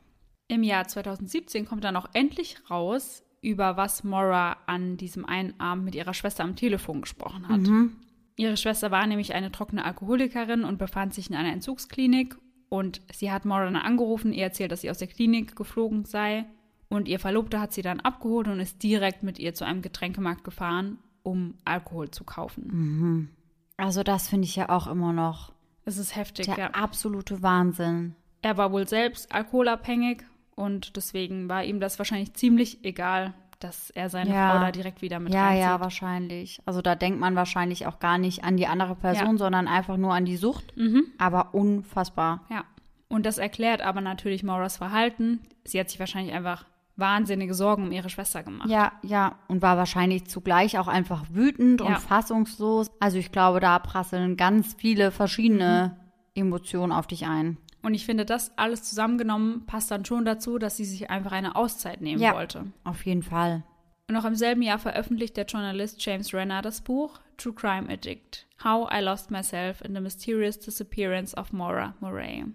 Im Jahr 2017 kommt dann auch endlich raus, über was Maura an diesem einen Abend mit ihrer Schwester am Telefon gesprochen hat. Mhm. Ihre Schwester war nämlich eine trockene Alkoholikerin und befand sich in einer Entzugsklinik. Und sie hat Maura dann angerufen, ihr erzählt, dass sie aus der Klinik geflogen sei. Und ihr Verlobter hat sie dann abgeholt und ist direkt mit ihr zu einem Getränkemarkt gefahren, um Alkohol zu kaufen. Mhm. Also das finde ich ja auch immer noch. Es ist heftig, der ja. absolute Wahnsinn. Er war wohl selbst alkoholabhängig und deswegen war ihm das wahrscheinlich ziemlich egal, dass er seine ja. Frau da direkt wieder mit Ja, reinzieht. ja, wahrscheinlich. Also da denkt man wahrscheinlich auch gar nicht an die andere Person, ja. sondern einfach nur an die Sucht. Mhm. Aber unfassbar. Ja. Und das erklärt aber natürlich Mauras Verhalten. Sie hat sich wahrscheinlich einfach wahnsinnige Sorgen um ihre Schwester gemacht. Ja, ja. Und war wahrscheinlich zugleich auch einfach wütend ja. und fassungslos. Also ich glaube, da prasseln ganz viele verschiedene mhm. Emotionen auf dich ein. Und ich finde, das alles zusammengenommen passt dann schon dazu, dass sie sich einfach eine Auszeit nehmen ja, wollte. Auf jeden Fall. Und noch im selben Jahr veröffentlicht der Journalist James Renner das Buch True Crime Addict: How I Lost Myself in the Mysterious Disappearance of Maura Murray.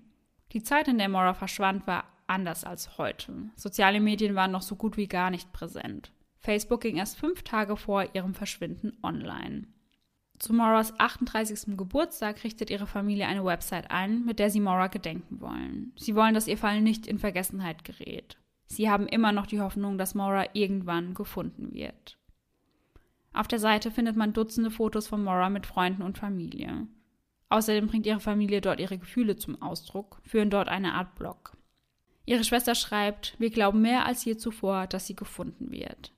Die Zeit, in der Maura verschwand, war anders als heute. Soziale Medien waren noch so gut wie gar nicht präsent. Facebook ging erst fünf Tage vor ihrem Verschwinden online. Zu Moras 38. Geburtstag richtet ihre Familie eine Website ein, mit der sie Mora gedenken wollen. Sie wollen, dass ihr Fall nicht in Vergessenheit gerät. Sie haben immer noch die Hoffnung, dass Mora irgendwann gefunden wird. Auf der Seite findet man Dutzende Fotos von Mora mit Freunden und Familie. Außerdem bringt ihre Familie dort ihre Gefühle zum Ausdruck, führen dort eine Art Blog. Ihre Schwester schreibt, wir glauben mehr als je zuvor, dass sie gefunden wird.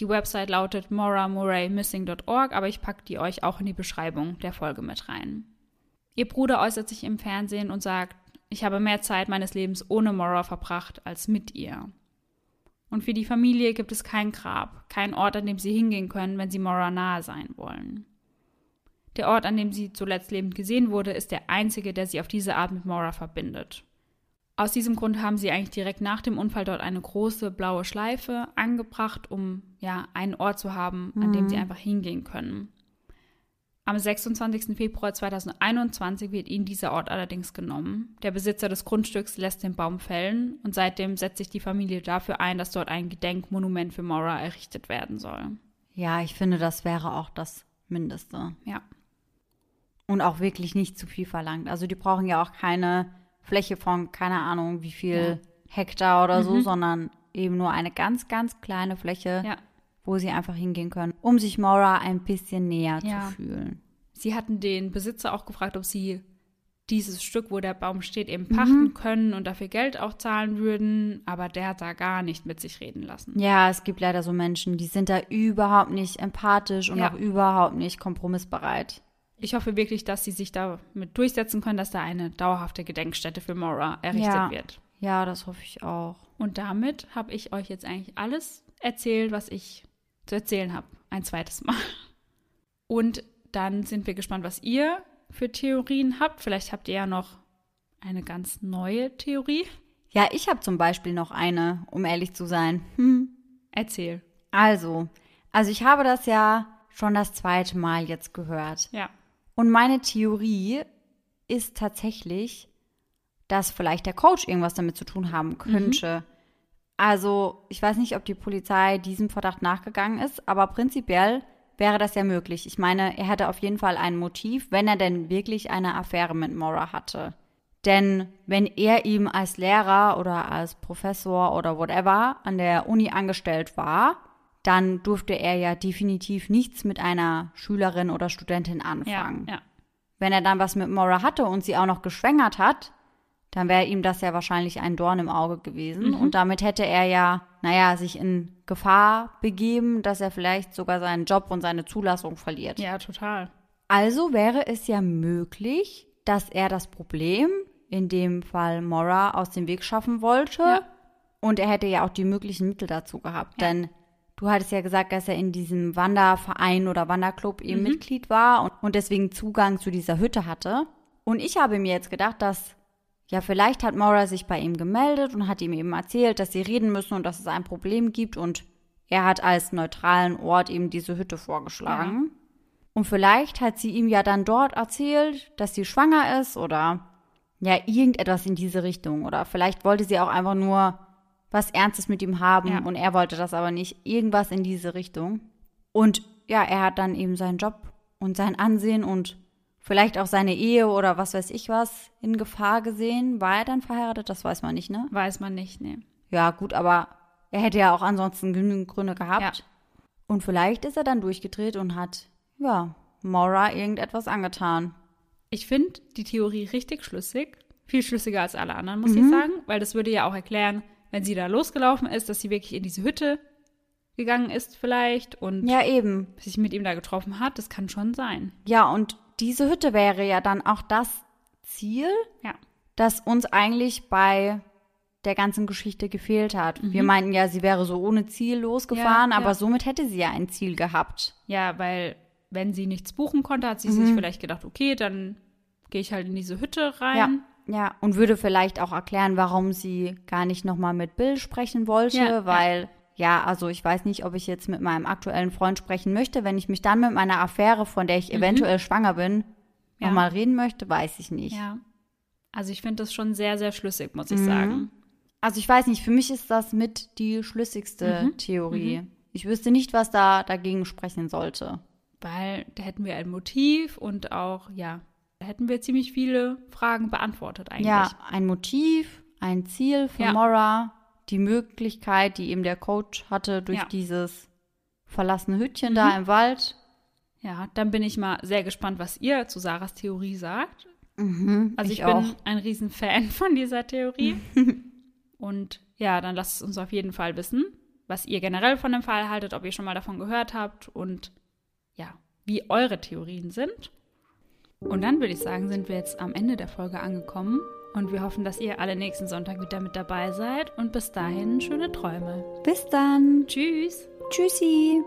Die Website lautet moramurraymissing.org, aber ich packe die euch auch in die Beschreibung der Folge mit rein. Ihr Bruder äußert sich im Fernsehen und sagt, ich habe mehr Zeit meines Lebens ohne Mora verbracht als mit ihr. Und für die Familie gibt es kein Grab, kein Ort, an dem sie hingehen können, wenn sie Mora nahe sein wollen. Der Ort, an dem sie zuletzt lebend gesehen wurde, ist der einzige, der sie auf diese Art mit Mora verbindet. Aus diesem Grund haben sie eigentlich direkt nach dem Unfall dort eine große blaue Schleife angebracht, um ja einen Ort zu haben, an mhm. dem sie mhm. einfach hingehen können. Am 26. Februar 2021 wird ihnen dieser Ort allerdings genommen. Der Besitzer des Grundstücks lässt den Baum fällen und seitdem setzt sich die Familie dafür ein, dass dort ein Gedenkmonument für Maura errichtet werden soll. Ja, ich finde, das wäre auch das Mindeste. Ja. Und auch wirklich nicht zu viel verlangt. Also die brauchen ja auch keine Fläche von, keine Ahnung, wie viel ja. Hektar oder mhm. so, sondern eben nur eine ganz, ganz kleine Fläche, ja. wo sie einfach hingehen können, um sich Maura ein bisschen näher ja. zu fühlen. Sie hatten den Besitzer auch gefragt, ob sie dieses Stück, wo der Baum steht, eben pachten mhm. können und dafür Geld auch zahlen würden, aber der hat da gar nicht mit sich reden lassen. Ja, es gibt leider so Menschen, die sind da überhaupt nicht empathisch und auch überhaupt nicht kompromissbereit ich hoffe wirklich, dass sie sich damit durchsetzen können, dass da eine dauerhafte Gedenkstätte für Maura errichtet ja. wird. Ja, das hoffe ich auch. Und damit habe ich euch jetzt eigentlich alles erzählt, was ich zu erzählen habe. Ein zweites Mal. Und dann sind wir gespannt, was ihr für Theorien habt. Vielleicht habt ihr ja noch eine ganz neue Theorie. Ja, ich habe zum Beispiel noch eine, um ehrlich zu sein. Hm. Erzähl. Also, also ich habe das ja schon das zweite Mal jetzt gehört. Ja. Und meine Theorie ist tatsächlich, dass vielleicht der Coach irgendwas damit zu tun haben könnte. Mhm. Also, ich weiß nicht, ob die Polizei diesem Verdacht nachgegangen ist, aber prinzipiell wäre das ja möglich. Ich meine, er hätte auf jeden Fall ein Motiv, wenn er denn wirklich eine Affäre mit Mora hatte. Denn wenn er ihm als Lehrer oder als Professor oder whatever an der Uni angestellt war, dann durfte er ja definitiv nichts mit einer Schülerin oder Studentin anfangen. Ja, ja. Wenn er dann was mit Mora hatte und sie auch noch geschwängert hat, dann wäre ihm das ja wahrscheinlich ein Dorn im Auge gewesen. Mhm. Und damit hätte er ja, naja, sich in Gefahr begeben, dass er vielleicht sogar seinen Job und seine Zulassung verliert. Ja, total. Also wäre es ja möglich, dass er das Problem, in dem Fall Mora, aus dem Weg schaffen wollte. Ja. Und er hätte ja auch die möglichen Mittel dazu gehabt. Ja. Denn du hattest ja gesagt, dass er in diesem Wanderverein oder Wanderclub eben mhm. Mitglied war und, und deswegen Zugang zu dieser Hütte hatte. Und ich habe mir jetzt gedacht, dass ja, vielleicht hat Maura sich bei ihm gemeldet und hat ihm eben erzählt, dass sie reden müssen und dass es ein Problem gibt und er hat als neutralen Ort eben diese Hütte vorgeschlagen. Ja. Und vielleicht hat sie ihm ja dann dort erzählt, dass sie schwanger ist oder ja, irgendetwas in diese Richtung. Oder vielleicht wollte sie auch einfach nur was Ernstes mit ihm haben ja. und er wollte das aber nicht. Irgendwas in diese Richtung. Und ja, er hat dann eben seinen Job und sein Ansehen und vielleicht auch seine Ehe oder was weiß ich was in Gefahr gesehen. War er dann verheiratet? Das weiß man nicht, ne? Weiß man nicht, ne. Ja, gut, aber er hätte ja auch ansonsten genügend Gründe gehabt. Ja. Und vielleicht ist er dann durchgedreht und hat, ja, Maura irgendetwas angetan. Ich finde die Theorie richtig schlüssig. Viel schlüssiger als alle anderen, muss mhm. ich sagen. Weil das würde ja auch erklären, wenn sie da losgelaufen ist, dass sie wirklich in diese Hütte gegangen ist vielleicht und ja eben sich mit ihm da getroffen hat. Das kann schon sein. Ja, und diese Hütte wäre ja dann auch das Ziel, ja. das uns eigentlich bei der ganzen Geschichte gefehlt hat. Mhm. Wir meinten ja, sie wäre so ohne Ziel losgefahren, ja, aber ja. somit hätte sie ja ein Ziel gehabt. Ja, weil wenn sie nichts buchen konnte, hat sie mhm. sich vielleicht gedacht, okay, dann gehe ich halt in diese Hütte rein. Ja. Ja, und würde vielleicht auch erklären, warum sie gar nicht nochmal mit Bill sprechen wollte, ja, weil, ja. ja. also ich weiß nicht, ob ich jetzt mit meinem aktuellen Freund sprechen möchte. Wenn ich mich dann mit meiner Affäre, von der ich mhm. eventuell schwanger bin, ja. nochmal reden möchte, weiß ich nicht. Ja. Also ich finde das schon sehr, sehr schlüssig, muss ich mhm. sagen. Also ich weiß nicht, für mich ist das mit die schlüssigste mhm. Theorie. Mhm. Ich wüsste nicht, was da dagegen sprechen sollte. Weil da hätten wir ein Motiv und auch, ja, da hätten wir ziemlich viele Fragen beantwortet eigentlich. Ja, ein Motiv, ein Ziel für ja. Mora, die Möglichkeit, die eben der Coach hatte durch ja. dieses verlassene Hütchen mhm. da im Wald. Ja, dann bin ich mal sehr gespannt, was ihr zu Sarahs Theorie sagt. Mhm, also ich, ich bin auch. ein Riesenfan von dieser Theorie. Und ja, dann lasst es uns auf jeden Fall wissen, was ihr generell von dem Fall haltet, ob ihr schon mal davon gehört habt und ja, wie eure Theorien sind. Und dann würde ich sagen, sind wir jetzt am Ende der Folge angekommen und wir hoffen, dass ihr alle nächsten Sonntag wieder mit dabei seid und bis dahin schöne Träume. Bis dann. Tschüss. Tschüssi.